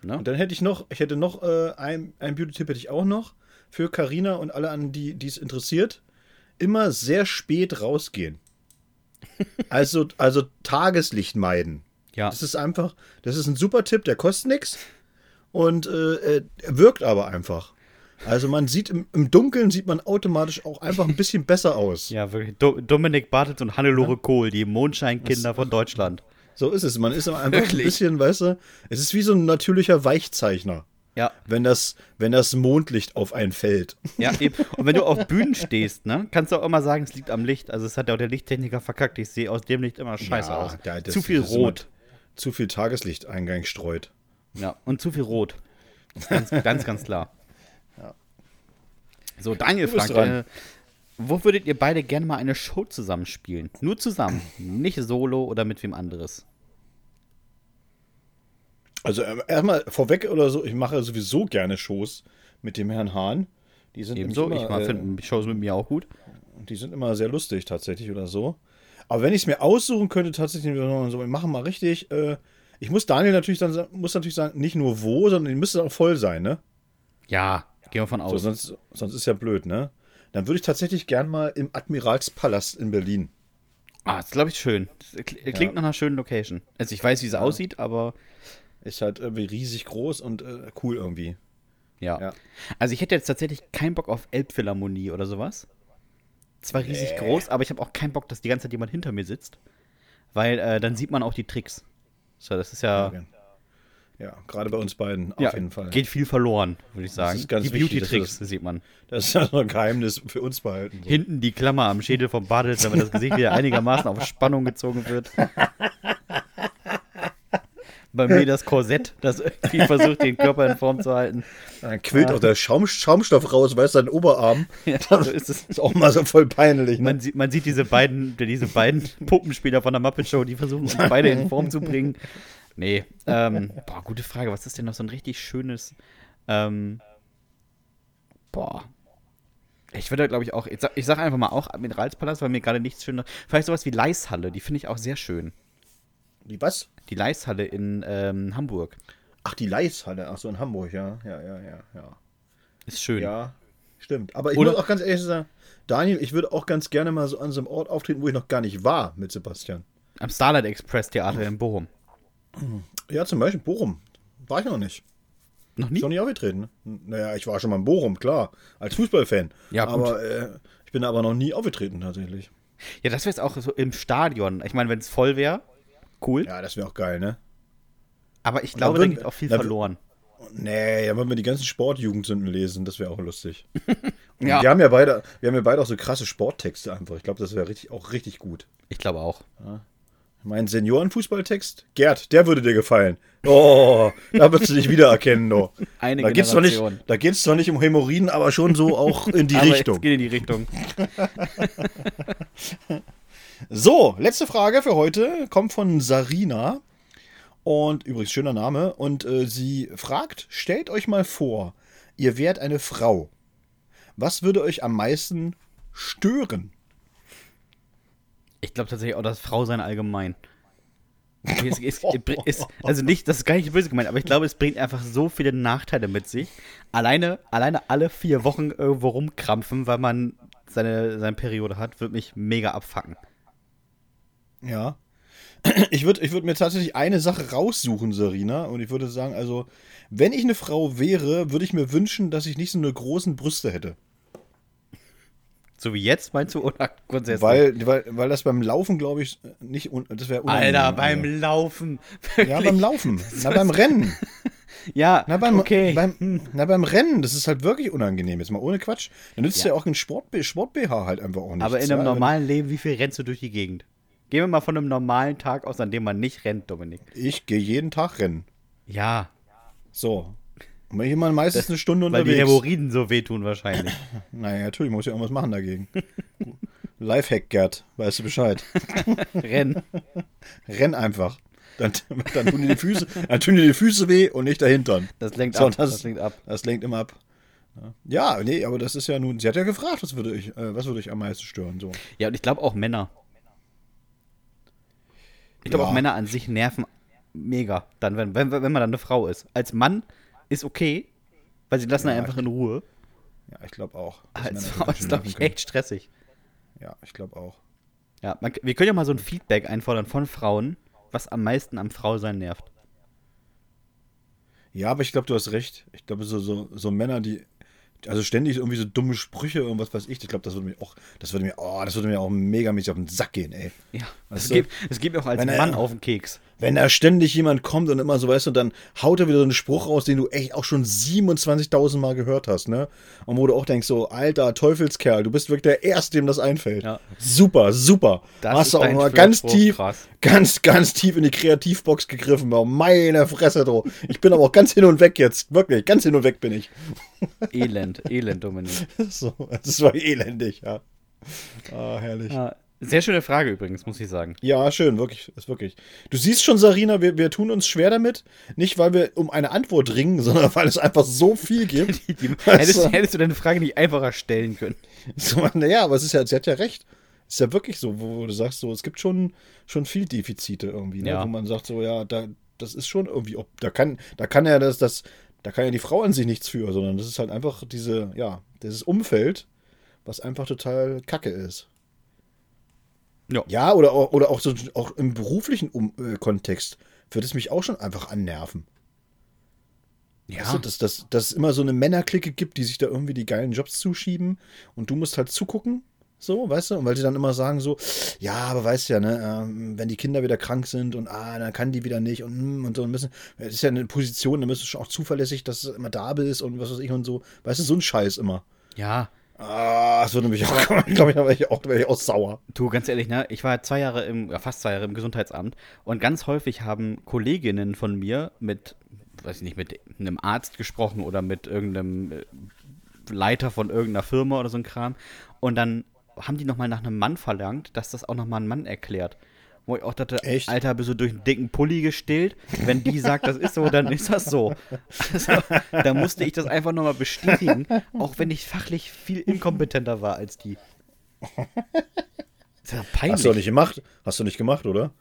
Ne? Und dann hätte ich noch, ich hätte noch äh, ein, ein Beauty-Tipp hätte ich auch noch für Carina und alle anderen, die die es interessiert. Immer sehr spät rausgehen. also, also Tageslicht meiden. Ja. Das ist einfach, das ist ein super Tipp, der kostet nichts und äh, äh, wirkt aber einfach. Also man sieht im, im Dunkeln sieht man automatisch auch einfach ein bisschen besser aus. Ja, wirklich. Do Dominik Bartels und Hannelore Kohl, die Mondscheinkinder von Deutschland. So ist es. Man ist einfach Wirklich? ein bisschen, weißt du, es ist wie so ein natürlicher Weichzeichner, Ja, wenn das, wenn das Mondlicht auf einen fällt. ja, eben. Und wenn du auf Bühnen stehst, ne, kannst du auch immer sagen, es liegt am Licht. Also es hat ja auch der Lichttechniker verkackt. Ich sehe aus dem Licht immer scheiße Ja, aus. da- das- zu viel Rot. Zu viel Tageslichteingang streut. Ja, und zu viel Rot. Ganz, ganz, ganz klar. So, Daniel fragt, äh, wo würdet ihr beide gerne mal eine Show zusammenspielen? Nur zusammen, nicht solo oder mit wem anderes. Also ähm, erstmal vorweg oder so, ich mache sowieso gerne Shows mit dem Herrn Hahn. Die sind Ebenso, ich immer, mal äh, finde Shows mit mir auch gut. die sind immer sehr lustig tatsächlich oder so. Aber wenn ich es mir aussuchen könnte, tatsächlich so, wir machen mal richtig. Äh, ich muss Daniel natürlich dann muss natürlich sagen, nicht nur wo, sondern die müsste auch voll sein, ne? Ja, gehen wir von So, aus. sonst, sonst ist ja blöd, ne? Dann würde ich tatsächlich gern mal im Admiralspalast in Berlin. ah, das ist, glaube ich, schön. Das kl- klingt nach einer schönen Location. Also ich weiß, wie es aussieht, aber Ist halt irgendwie riesig groß und äh, cool irgendwie. ja. Ja. Also ich hätte jetzt tatsächlich keinen Bock auf Elbphilharmonie oder sowas. Zwar riesig groß, aber ich habe auch keinen Bock, dass die ganze Zeit jemand hinter mir sitzt. Weil äh, dann sieht man auch die Tricks. So, das ist ja, Ja, gerade bei uns beiden ja auf jeden Fall. geht viel verloren, würde ich sagen. ist ganz die Beauty-Tricks sieht man. Das ist ja so ein Geheimnis für uns behalten. So. Hinten die Klammer am Schädel vom Bartels, wenn das Gesicht wieder einigermaßen auf Spannung gezogen wird. Bei mir das Korsett, das irgendwie versucht, den Körper in Form zu halten. Dann quillt auch der Schaum, Schaumstoff raus, weißt du, dein Oberarm. Ja, so ist es. Ist auch mal so voll peinlich. Ne? Man sieht, man sieht diese beiden, diese beiden Puppenspieler von der Muppet Show, die versuchen uns beide in Form zu bringen. Nee, ähm, boah, gute Frage. Was ist denn noch so ein richtig schönes, ähm, boah. Ich würde, glaube ich, auch, ich sag, ich sag einfach mal auch Admiralspalast, weil mir gerade nichts schöner, vielleicht sowas wie Leishalle, die finde ich auch sehr schön. Die was? Die Leishalle in ähm, Hamburg Ach, die Leishalle. Ach so, in Hamburg, ja. Ja, ja, ja, ja. ist schön. Ja, stimmt. Aber ich Oder- muss auch ganz ehrlich sagen, Daniel, ich würde auch ganz gerne mal so an so einem Ort auftreten, wo ich noch gar nicht war mit Sebastian. Am Starlight Express Theater in Bochum. Ja, zum Beispiel Bochum. War ich noch nicht. Noch nie? Ist noch nie aufgetreten. Ne? Naja, ich war schon mal in Bochum, klar. Als Fußballfan. Ja, gut. Aber äh, ich bin aber noch nie aufgetreten, tatsächlich. Ja, das wäre jetzt auch so im Stadion. Ich meine, wenn es voll wäre, cool. Ja, das wäre auch geil, ne? Aber ich glaube, da geht auch viel dann- verloren. Nee, da würden wir die ganzen Sportjugendsünden lesen, das wäre auch lustig. Ja. Wir haben ja beide, wir haben ja beide auch so krasse Sporttexte einfach. Ich glaube, das wäre richtig, auch richtig gut. Ich glaube auch. Mein Seniorenfußballtext, Gerd, der würde dir gefallen. Oh, da würdest du dich wiedererkennen, du. Eine Da geht's zwar nicht, da geht's zwar nicht um Hämorrhoiden, aber schon so auch in die Aber Richtung. Es geht in die Richtung. So, letzte Frage für heute kommt von Sarina. Und übrigens, schöner Name. Und äh, sie fragt: Stellt euch mal vor, ihr wärt eine Frau. Was würde euch am meisten stören? Ich glaube tatsächlich auch das Frausein allgemein. Es, es, es, also nicht, das ist gar nicht böse gemeint, aber ich glaube, es bringt einfach so viele Nachteile mit sich. Alleine, alleine alle vier Wochen irgendwo rumkrampfen, weil man seine, seine Periode hat, wird mich mega abfacken. Ja. Ich würde ich würd mir tatsächlich eine Sache raussuchen, Sarina. Und ich würde sagen, also, wenn ich eine Frau wäre, würde ich mir wünschen, dass ich nicht so eine großen Brüste hätte. So wie jetzt, meinst du? Oder grundsätzlich? Weil, weil, weil das beim Laufen, glaube ich, nicht. Das wäre Alter, beim Laufen. Ja, Wirklich. beim Laufen. Na, beim Rennen. Ja, Na beim, okay. beim, na, beim Rennen, das ist halt wirklich unangenehm. Jetzt mal ohne Quatsch. Dann nützt ja, Ja. auch ein Sport, Sport-BH halt einfach auch nichts. aber in einem ja? normalen Leben, wie viel rennst du durch die Gegend? Gehen wir mal von einem normalen Tag aus, an dem man nicht rennt, Dominik. Ich gehe jeden Tag rennen. Ja, So. Bin ich immer meistens eine Stunde weil die unterwegs. Hämorrhoiden so wehtun wahrscheinlich. Naja, natürlich, muss ja irgendwas machen dagegen. Lifehack, Gerd, weißt du Bescheid. Rennen. Renn einfach. Dann, dann, tun dir die Füße, dann tun dir die Füße weh und nicht der Hintern. Das lenkt So, ab. das- Das, lenkt ab. Das lenkt immer ab. Ja, nee, aber das ist ja nun. Sie hat ja gefragt, was würde ich, äh, was würde ich am meisten stören. So. Ja, und ich glaube auch Männer. Ich glaube Ja. auch Männer an sich nerven mega, dann, wenn, wenn, wenn man dann eine Frau ist. Als Mann ist okay, weil sie lassen einen einfach in Ruhe. Ja, ich glaube auch. das ist, schon glaube ich, echt stressig. Ja, ich glaube auch. Ja, man, wir können ja mal so ein Feedback einfordern von Frauen, was am meisten am Frausein nervt. Ja, aber ich glaube, du hast recht. Ich glaube, so, so, so Männer, die. Also ständig irgendwie so dumme Sprüche und was weiß ich. Ich glaube, das würde mir auch. Das würde mir. Oh, das würde mir auch megamäßig auf den Sack gehen, ey. Ja, es geht, es geht mir auch als Mann auf den Keks. Wenn da ständig jemand kommt und immer so, weißt du, dann haut er wieder so einen Spruch raus, den du echt auch schon 27.000 Mal gehört hast, ne? Und wo du auch denkst, so, alter Teufelskerl, du bist wirklich der Erste, dem das einfällt. Ja. Super, super. Das hast du auch mal ganz tief, krass. ganz, ganz tief in die Kreativbox gegriffen. Oh, meine Fresse, du. Ich bin aber auch ganz hin und weg jetzt. Wirklich, ganz hin und weg bin ich. Elend, elend, Dominik. So, das war elendig, ja. Ah, herrlich. Ja, sehr schöne Frage übrigens, muss ich sagen. Ja, schön, wirklich, ist wirklich. Du siehst schon, Sarina, wir, wir tun uns schwer damit. Nicht, weil wir um eine Antwort ringen, sondern weil es einfach so viel gibt. Die, die, Weißt hättest, du? hättest du deine Frage nicht einfacher stellen können. So, naja, aber es ist ja, sie hat ja recht. Ist ja wirklich so, wo du sagst, so, es gibt schon, schon viel Defizite irgendwie, ne? Ja. wo man sagt, so, ja, da, das ist schon irgendwie, ob, da kann, da kann ja das, das, da kann ja die Frau an sich nichts für, sondern das ist halt einfach diese, ja, dieses Umfeld, was einfach total kacke ist. Ja. Ja, oder, auch- oder auch, so, auch im beruflichen um äh, Kontext wird es mich auch schon einfach annerven. Weißt du, dass, dass, dass es immer so eine Männerklicke gibt, die sich da irgendwie die geilen Jobs zuschieben und du musst halt zugucken, so, weißt du? Und weil sie dann immer sagen so, ja, aber weißt ja, ne, ähm, wenn die Kinder wieder krank sind und ah, dann kann die wieder nicht und, mm, und so und müssen, das ist ja eine Position, da müsstest du schon auch zuverlässig, dass du immer da bist und was weiß ich und so. Weißt du, so ein Scheiß immer. Ja, Ah, das würde mich auch, glaube ich, wäre ich auch, da wäre ich auch sauer. du, ganz ehrlich, ne? Ich war zwei Jahre im, ja, fast zwei Jahre im Gesundheitsamt und ganz häufig haben Kolleginnen von mir mit, weiß ich nicht, mit einem Arzt gesprochen oder mit irgendeinem äh, Leiter von irgendeiner Firma oder so ein Kram und dann haben die nochmal nach einem Mann verlangt, dass das auch nochmal ein Mann erklärt. Wo ich auch dachte, Echt? Alter, bist du durch einen dicken Pulli gestillt? Wenn die sagt, das ist so, dann ist das so. Also, da musste ich das einfach nochmal bestätigen, auch wenn ich fachlich viel inkompetenter war als die. Das ist ja peinlich. Hast du nicht gemacht? Hast du nicht gemacht, oder?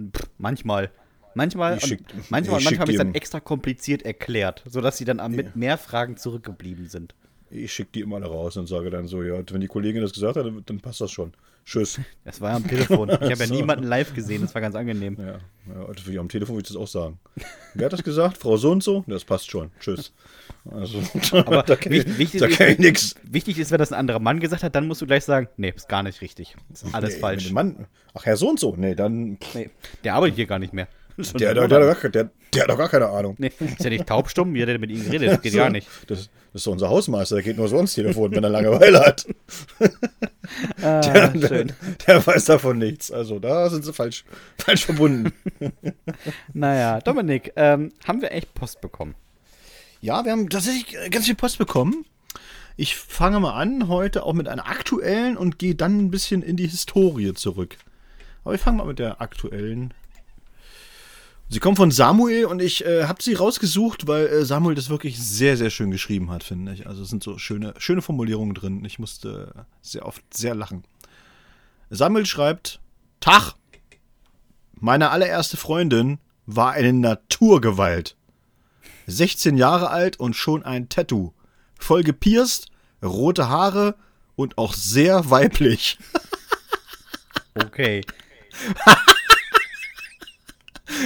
Pff, manchmal. Manchmal, schick- manchmal, manchmal habe ich dir- dann extra kompliziert erklärt, sodass sie dann mit mehr Fragen zurückgeblieben sind. Ich schicke die immer alle raus und sage dann so, ja, wenn die Kollegin das gesagt hat, dann, passt das schon. Tschüss. Das war ja am Telefon. Ich habe ja So. niemanden live gesehen, das war ganz angenehm. Ja, ja ich am Telefon würde ich das auch sagen. Wer hat das gesagt? Frau so und so? Das passt schon. Tschüss. Also, Aber da kann wichtig, ich, wichtig, da kann ich ist, nichts. wichtig ist, wenn das ein anderer Mann gesagt hat, dann musst du gleich sagen, nee, ist gar nicht richtig. Ist alles Nee, falsch. Mann. Ach, Herr so und so. Nee, dann. Nee, der arbeitet hier gar nicht mehr. Der, der, der, hat doch gar, der, der hat doch gar keine Ahnung. Nee, ist ja nicht taubstumm, wie hat er mit ihnen geredet? Das geht So, gar nicht. Das, das ist so unser Hausmeister, der geht nur so ans Telefon, wenn er Langeweile hat. Ah, Der, schön. der weiß davon nichts. Also da sind sie falsch, falsch verbunden. Naja, Dominik, ähm, haben wir echt Post bekommen? Ja, wir haben tatsächlich ganz viel Post bekommen. Ich fange mal an heute auch mit einer aktuellen und gehe dann ein bisschen in die Historie zurück. Aber ich fange mal mit der aktuellen. Sie kommt von Samuel und ich äh, habe sie rausgesucht, weil äh, Samuel das wirklich sehr, sehr schön geschrieben hat, finde ich. Also es sind so schöne, schöne Formulierungen drin. Ich musste sehr oft sehr lachen. Samuel schreibt: Tag! Meine allererste Freundin war eine Naturgewalt. 16 Jahre alt und schon ein Tattoo. Voll gepierst, rote Haare und auch sehr weiblich. Okay.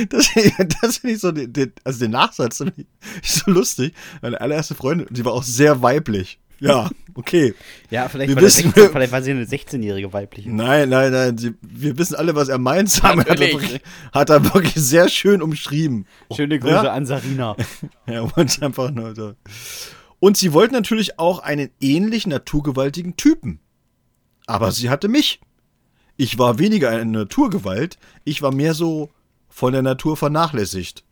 Das, das finde ich so, den, den, also den Nachsatz finde ich so lustig. Meine allererste Freundin, die war auch sehr weiblich. Ja, okay. Ja, vielleicht, Wir war, wissen- 16, vielleicht war sie eine 16-jährige weibliche. Nein, nein, nein, sie, wir wissen alle, was er meint. Hat, er hat er wirklich sehr schön umschrieben. Schöne Grüße Ja? an Sarina. Ja, und einfach nur so. Und sie wollte natürlich auch einen ähnlich naturgewaltigen Typen. Aber sie hatte mich. Ich war weniger eine Naturgewalt, ich war mehr so von der Natur vernachlässigt.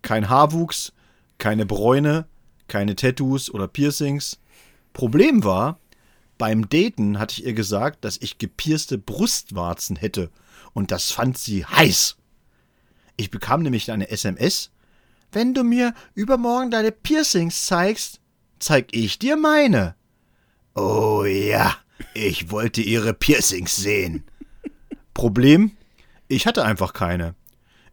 Kein Haarwuchs, keine Bräune, keine Tattoos oder Piercings. Problem war, beim Daten hatte ich ihr gesagt, dass ich gepierste Brustwarzen hätte. Und das fand sie heiß. Ich bekam nämlich eine SMS. Wenn du mir übermorgen deine Piercings zeigst, zeig ich dir meine. Oh ja, ich wollte ihre Piercings sehen. Problem? Ich hatte einfach keine.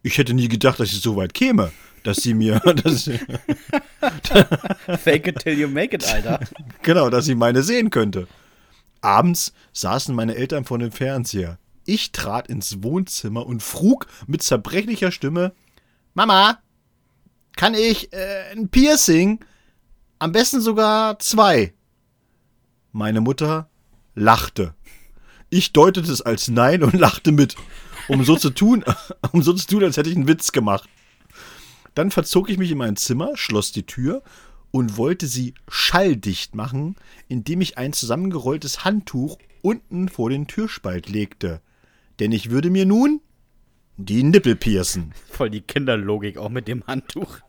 Ich hätte nie gedacht, dass ich so weit käme, dass sie mir, dass, Fake it till you make it, Alter. genau, dass sie meine sehen könnte. Abends saßen meine Eltern vor dem Fernseher. Ich trat ins Wohnzimmer und frug mit zerbrechlicher Stimme: Mama, kann ich äh, ein Piercing? Am besten sogar zwei. Meine Mutter lachte. Ich deutete es als Nein und lachte mit. Um so zu tun, um so zu tun, als hätte ich einen Witz gemacht. Dann verzog ich mich in mein Zimmer, schloss die Tür und wollte sie schalldicht machen, indem ich ein zusammengerolltes Handtuch unten vor den Türspalt legte. Denn ich würde mir nun die Nippel piercen. Voll die Kinderlogik auch mit dem Handtuch.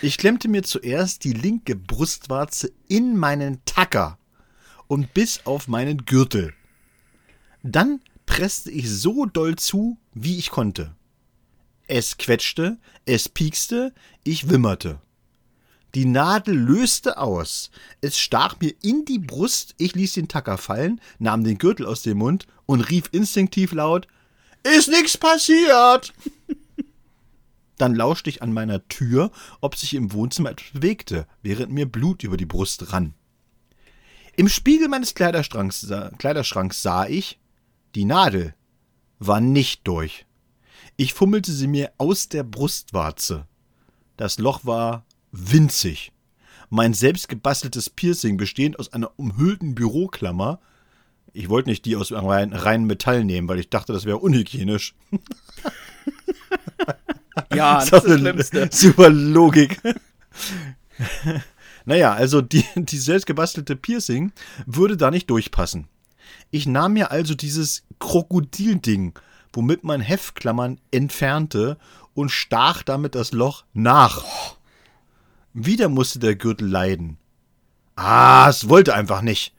Ich klemmte mir zuerst die linke Brustwarze in meinen Tacker und bis auf meinen Gürtel. Dann presste ich so doll zu, wie ich konnte. Es quetschte, es piekste, ich wimmerte. Die Nadel löste aus. Es stach mir in die Brust, ich ließ den Tacker fallen, nahm den Gürtel aus dem Mund und rief instinktiv laut: Ist nix passiert! Dann lauschte ich an meiner Tür, ob sich im Wohnzimmer etwas bewegte, während mir Blut über die Brust rann. Im Spiegel meines Kleiderschranks, sah, Kleiderschranks sah ich, die Nadel war nicht durch. Ich fummelte sie mir aus der Brustwarze. Das Loch war winzig. Mein selbstgebasteltes Piercing, bestehend aus einer umhüllten Büroklammer, ich wollte nicht die aus rein, reinem Metall nehmen, weil ich dachte, das wäre unhygienisch. Ja, das ist das Schlimmste. Super Logik. naja, also die, die selbstgebastelte Piercing würde da nicht durchpassen. Ich nahm mir also dieses Krokodilding, womit man Heftklammern entfernte und stach damit das Loch nach. Wieder musste der Gürtel leiden. Ah, es wollte einfach nicht.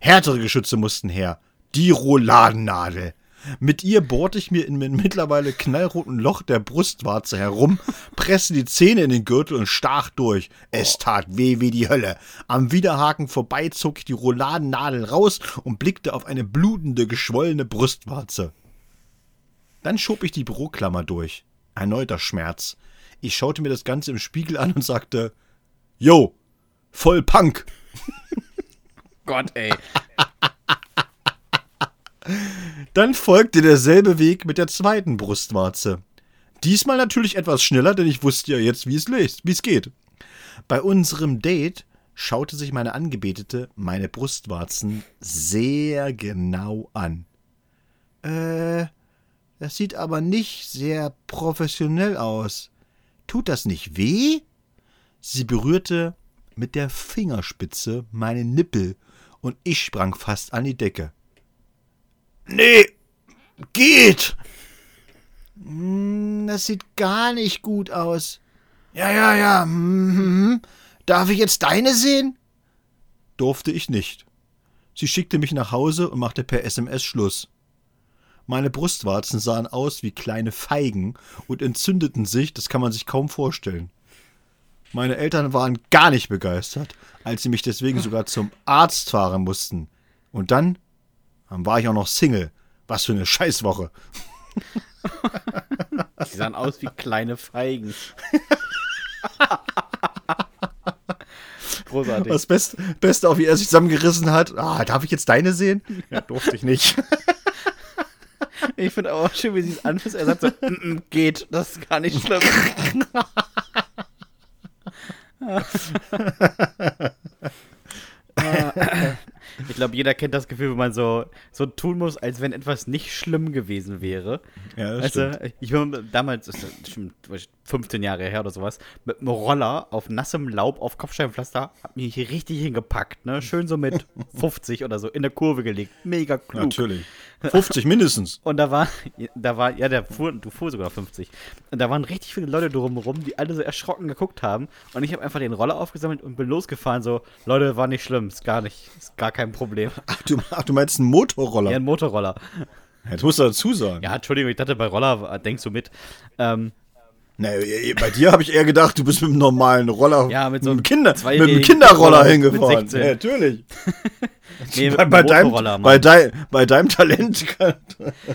Härtere Geschütze mussten her. Die Roladennadel. Mit ihr bohrte ich mir in dem mittlerweile knallroten Loch der Brustwarze herum, presste die Zähne in den Gürtel und stach durch. Es tat weh wie die Hölle. Am Widerhaken vorbei zog ich die Roladennadel raus und blickte auf eine blutende, geschwollene Brustwarze. Dann schob ich die Büroklammer durch. Erneuter Schmerz. Ich schaute mir das Ganze im Spiegel an und sagte, Yo, voll Punk. Gott, ey. Dann folgte derselbe Weg mit der zweiten Brustwarze. Diesmal natürlich etwas schneller, denn ich wusste ja jetzt, wie es löst, wie es geht. Bei unserem Date schaute sich meine Angebetete meine Brustwarzen sehr genau an. Äh, das sieht aber nicht sehr professionell aus. Tut das nicht weh? Sie berührte mit der Fingerspitze meine Nippel und ich sprang fast an die Decke. Nee, geht. Hm, Das sieht gar nicht gut aus. Ja, ja, ja. mhm. Darf ich jetzt deine sehen? Durfte ich nicht. Sie schickte mich nach Hause und machte per SMS Schluss. Meine Brustwarzen sahen aus wie kleine Feigen und entzündeten sich, das kann man sich kaum vorstellen. Meine Eltern waren gar nicht begeistert, als sie mich deswegen sogar zum Arzt fahren mussten. Und dann, dann war ich auch noch Single. Was für eine Scheißwoche. Die sahen aus wie kleine Feigen. Großartig. Das Beste, Beste auch, wie er sich zusammengerissen hat. Ah, darf ich jetzt deine sehen? Ja, durfte ich nicht. Ich finde auch schön, wie sie es anfasst. Er sagt so, "Mm, mm, geht, das ist gar nicht schlimm. ich glaube, jeder kennt das Gefühl, wenn man so, so tun muss, als wenn etwas nicht schlimm gewesen wäre. Ja, das Weißt du, ich bin damals, das ist bestimmt 15 Jahre her oder sowas, mit einem Roller auf nassem Laub auf Kopfsteinpflaster, hab mich richtig hingepackt, ne? Schön so mit 50 oder so in der Kurve gelegt. Mega klug. Natürlich. 50 mindestens. Und da war, da war, ja, der fuhr, du fuhr sogar 50. Und da waren richtig viele Leute drumherum, die alle so erschrocken geguckt haben. Und ich habe einfach den Roller aufgesammelt und bin losgefahren. So, Leute, war nicht schlimm, ist gar nicht, ist gar kein Problem. Ach, du, ach, du meinst einen Motorroller? Ja, ein Motorroller. Jetzt musst du dazu sagen. Ja, Entschuldigung, ich dachte, bei Roller denkst du mit. Ähm, Nee, bei dir habe ich eher gedacht, du bist mit einem normalen Roller, Ja, mit so einem Kinder, mit einem Kinderroller hingefahren. 16. Ja, natürlich. nee, mit bei, bei, deinem, bei, dein, bei deinem Talent. kann-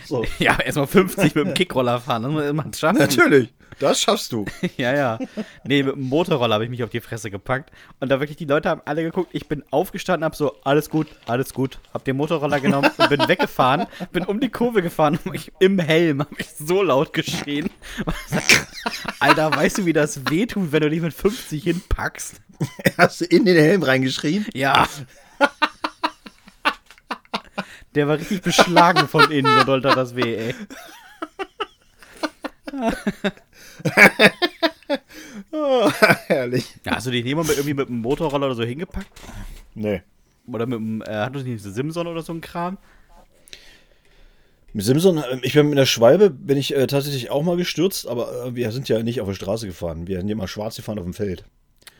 so. Ja, erstmal 50 mit dem Kickroller fahren, das muss man schaffen. Natürlich, das schaffst du. Ja, ja. Nee, mit dem Motorroller habe ich mich auf die Fresse gepackt. Und da wirklich, die Leute haben alle geguckt. Ich bin aufgestanden, hab so, alles gut, alles gut. Hab den Motorroller genommen und bin weggefahren. Bin um die Kurve gefahren und ich, im Helm habe ich so laut geschrien. Alter, weißt du, wie das wehtut, wenn du dich mit 50 hinpackst? Hast du in den Helm reingeschrien? Ja. Der war richtig beschlagen von innen, so doll tat das weh, ey. oh, herrlich. Ja, hast du dich nicht mal mit, irgendwie mit einem Motorroller oder so hingepackt? Nee. Oder mit einem, äh, hattest du nicht so Simson oder so ein Kram? Mit Simson, äh, ich bin mit der Schwalbe, bin ich äh, tatsächlich auch mal gestürzt, aber äh, wir sind ja nicht auf der Straße gefahren. Wir sind ja mal schwarz gefahren auf dem Feld.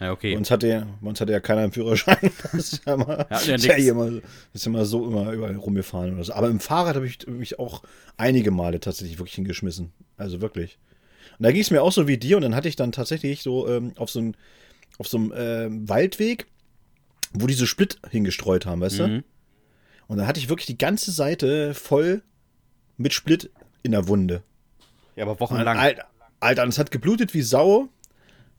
Ja, okay. Bei uns hatte, ja- bei uns hatte ja keiner einen Führerschein. Das ist ja, mal, Ja, ja, ist ja immer, ist immer so immer überall rumgefahren oder so. Aber im Fahrrad habe ich mich auch einige Male tatsächlich wirklich hingeschmissen. Also wirklich. Und da ging es mir auch so wie dir und dann hatte ich dann tatsächlich so ähm, auf so einem auf so einem ähm, Waldweg, wo die so Split hingestreut haben, weißt du? Mhm. Und dann hatte ich wirklich die ganze Seite voll mit Split in der Wunde. Ja, aber wochenlang. Alter, Alter, und es hat geblutet wie Sau,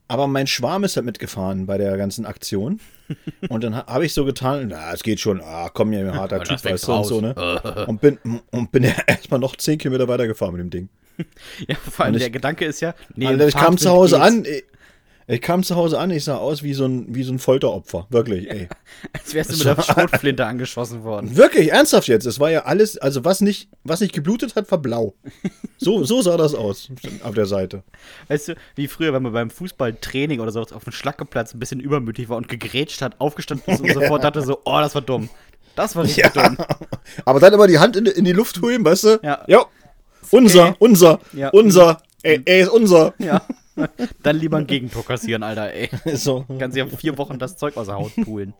aber mein Schwarm ist halt mitgefahren bei der ganzen Aktion. Und dann ha- habe ich so getan, na, es geht schon, ah, komm ja, ein harter Typ, weißt du, und so, ne? Und bin, und bin ja erstmal noch 10 Kilometer weitergefahren mit dem Ding. Ja, vor allem ich- der Gedanke ist ja, nee, Alter, ich kam zu Hause geht's. an, ich, kam zu Hause an, ich sah aus wie so ein, wie so ein Folteropfer, wirklich, ey. Als wärst du mit der Schrotflinte angeschossen worden. Wirklich, ernsthaft jetzt. Es war ja alles, also was nicht, was nicht geblutet hat, war blau. So, so sah das aus auf der Seite. Weißt du, wie früher, wenn man beim Fußballtraining oder so auf dem Schlackeplatz ein bisschen übermütig war und gegrätscht hat, aufgestanden ist und sofort dachte so, oh, das war dumm. Das war richtig Ja. dumm. Aber dann immer die Hand in, in die Luft holen, weißt du? Ja. Jo. Unser, Okay. unser, Ja. unser. Ey, ey, ist unser. Ja. Dann lieber ein Gegentor kassieren, Alter, ey. So. Kannst ja vier Wochen das Zeug aus der Haut pulen.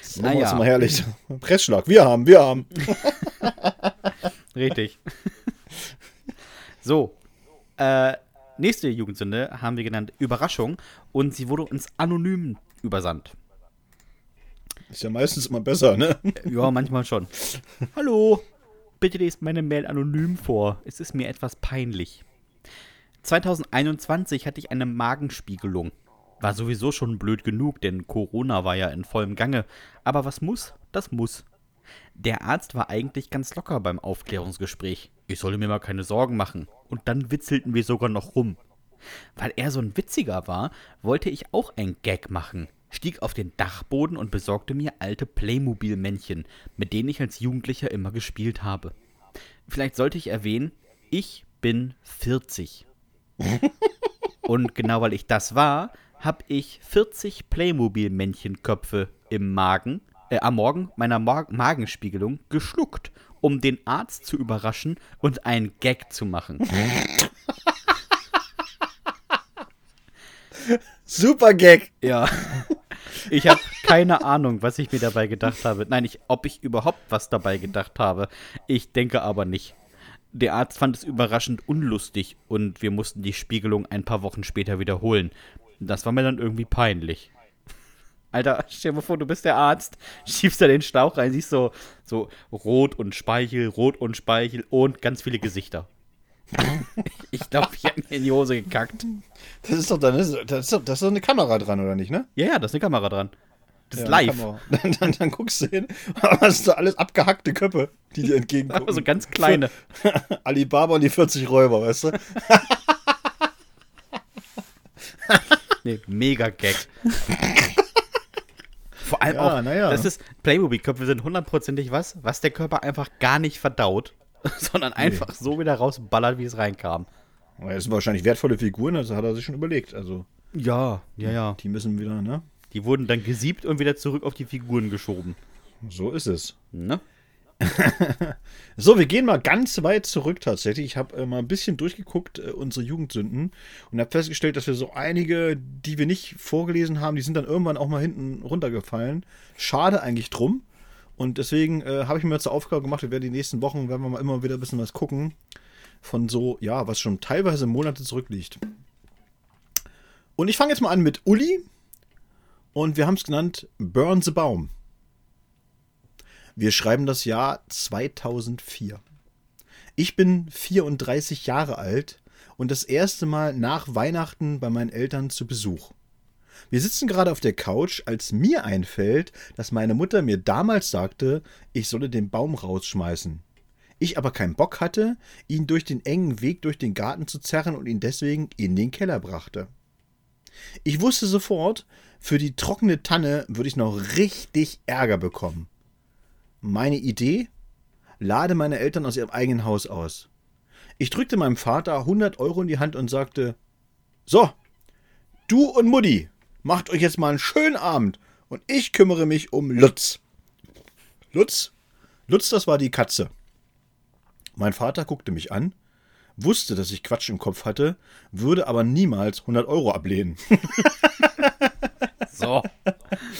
Das ist immer Naja, herrlich. Pressschlag. Wir haben, wir haben. richtig. So. Äh, nächste Jugendsünde haben wir genannt Überraschung und sie wurde uns anonym übersandt. Ist ja meistens immer besser, ne? Ja, manchmal schon. Hallo, bitte lest meine Mail anonym vor. Es ist mir etwas peinlich. 2021 hatte ich eine Magenspiegelung. War sowieso schon blöd genug, denn Corona war ja in vollem Gange. Aber was muss, das muss. Der Arzt war eigentlich ganz locker beim Aufklärungsgespräch. Ich solle mir mal keine Sorgen machen. Und dann witzelten wir sogar noch rum. Weil er so ein Witziger war, wollte ich auch ein Gag machen. Stieg auf den Dachboden und besorgte mir alte Playmobil-Männchen, mit denen ich als Jugendlicher immer gespielt habe. Vielleicht sollte ich erwähnen, ich bin 40. und genau weil ich das war, habe ich 40 Playmobil-Männchenköpfe im Magen, äh, am Morgen meiner Mor Magenspiegelung geschluckt, um den Arzt zu überraschen und einen Gag zu machen. Super Gag. Ja. Ich habe keine Ahnung, was ich mir dabei gedacht habe. Nein, ich, ob ich überhaupt was dabei gedacht habe. Ich denke aber nicht. Der Arzt fand es überraschend unlustig und wir mussten die Spiegelung ein paar Wochen später wiederholen. Das war mir dann irgendwie peinlich. Alter, stell dir mal vor, du bist der Arzt, schiebst da den Schlauch rein, siehst so, so rot und Speichel, rot und Speichel und ganz viele Gesichter. ich glaube, ich habe mir in die Hose gekackt. Das ist doch dann, das ist doch, das ist doch eine Kamera dran, oder nicht, ne? Ja, ja, da ist eine Kamera dran. Das ist Ja, live. Dann, dann, dann guckst du hin, hast du alles abgehackte Köpfe, die dir entgegenkommen. Aber so ganz kleine. Alibaba und die 40 Räuber, weißt du? Nee, mega Gag. Vor allem Ja, auch, ja. das ist, Playmobil-Köpfe sind hundertprozentig was, was der Körper einfach gar nicht verdaut, sondern einfach so wieder rausballert, wie es reinkam. Das sind wahrscheinlich wertvolle Figuren, also hat er sich schon überlegt. Also, Ja, ja, ja. die müssen wieder, ne? Die wurden dann gesiebt und wieder zurück auf die Figuren geschoben. So ist es. Ne? So, wir gehen mal ganz weit zurück tatsächlich. Ich habe äh, mal ein bisschen durchgeguckt, äh, unsere Jugendsünden, und habe festgestellt, dass wir so einige, die wir nicht vorgelesen haben, die sind dann irgendwann auch mal hinten runtergefallen. Schade eigentlich drum. Und deswegen äh, habe ich mir zur Aufgabe gemacht, wir werden die nächsten Wochen, werden wir mal immer wieder ein bisschen was gucken. Von so, ja, was schon teilweise Monate zurückliegt. Und ich fange jetzt mal an mit Uli. Und wir haben es genannt Burn the Baum. Wir schreiben das Jahr 2004. Ich bin 34 Jahre alt und das erste Mal nach Weihnachten bei meinen Eltern zu Besuch. Wir sitzen gerade auf der Couch, als mir einfällt, dass meine Mutter mir damals sagte, ich solle den Baum rausschmeißen. Ich aber keinen Bock hatte, ihn durch den engen Weg durch den Garten zu zerren und ihn deswegen in den Keller brachte. Ich wusste sofort, für die trockene Tanne würde ich noch richtig Ärger bekommen. Meine Idee? Lade meine Eltern aus ihrem eigenen Haus aus. Ich drückte meinem Vater 100 Euro in die Hand und sagte, so, du und Mutti, macht euch jetzt mal einen schönen Abend und ich kümmere mich um Lutz. Lutz? Lutz, das war die Katze. Mein Vater guckte mich an, wusste, dass ich Quatsch im Kopf hatte, würde aber niemals 100 Euro ablehnen. So.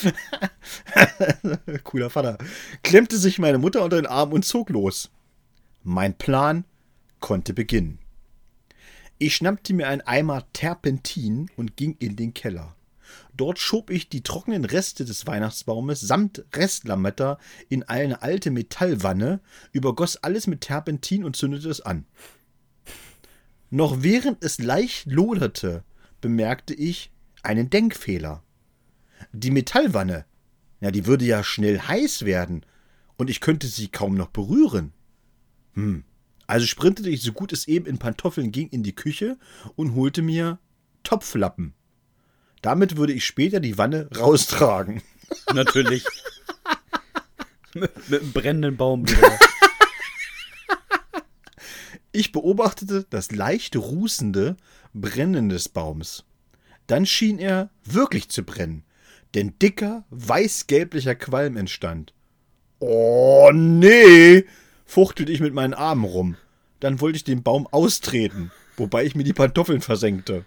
Cooler Vater. Klemmte sich meine Mutter unter den Arm und zog los. Mein Plan konnte beginnen. Ich schnappte mir einen Eimer Terpentin und ging in den Keller. Dort schob ich die trockenen Reste des Weihnachtsbaumes samt Restlametta in eine alte Metallwanne, übergoss alles mit Terpentin und zündete es an. Noch während es leicht loderte, bemerkte ich einen Denkfehler. Die Metallwanne, ja, die würde ja schnell heiß werden und ich könnte sie kaum noch berühren. Hm. Also sprintete ich so gut es eben in Pantoffeln ging in die Küche und holte mir Topflappen. Damit würde ich später die Wanne raustragen. Natürlich. mit, mit einem brennenden Baum wieder. Ich beobachtete das leicht rußende Brennen des Baums. Dann schien er wirklich zu brennen, denn dicker, weißgelblicher Qualm entstand. Oh nee, fuchtelte ich mit meinen Armen rum. Dann wollte ich den Baum austreten, wobei ich mir die Pantoffeln versenkte.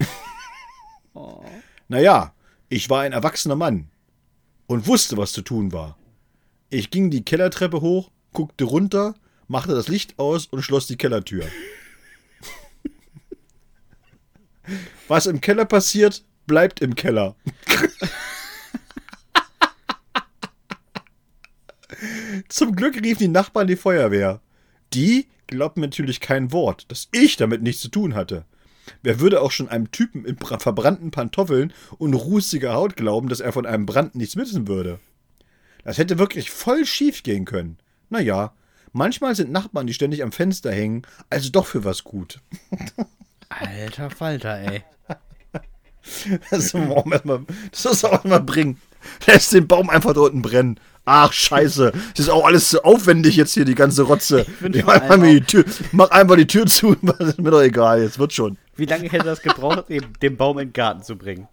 Oh. Naja, ich war ein erwachsener Mann und wusste, was zu tun war. Ich ging die Kellertreppe hoch, guckte runter, machte das Licht aus und schloss die Kellertür. Was im Keller passiert, bleibt im Keller. Zum Glück riefen die Nachbarn die Feuerwehr. Die glaubten natürlich kein Wort, dass ich damit nichts zu tun hatte. Wer würde auch schon einem Typen in bra- verbrannten Pantoffeln und rußiger Haut glauben, dass er von einem Brand nichts wissen würde? Das hätte wirklich voll schief gehen können. Naja, manchmal sind Nachbarn, die ständig am Fenster hängen, also doch für was gut. Alter Falter, ey. Das muss man auch erstmal- das muss man auch mal bringen. Lässt den Baum einfach da unten brennen. Ach, scheiße. Das ist auch alles so aufwendig jetzt hier, die ganze Rotze. Ich einfach die Tür, mach einfach die Tür zu. Das ist mir doch egal, jetzt wird schon. Wie lange hätte das gebraucht, den Baum in den Garten zu bringen?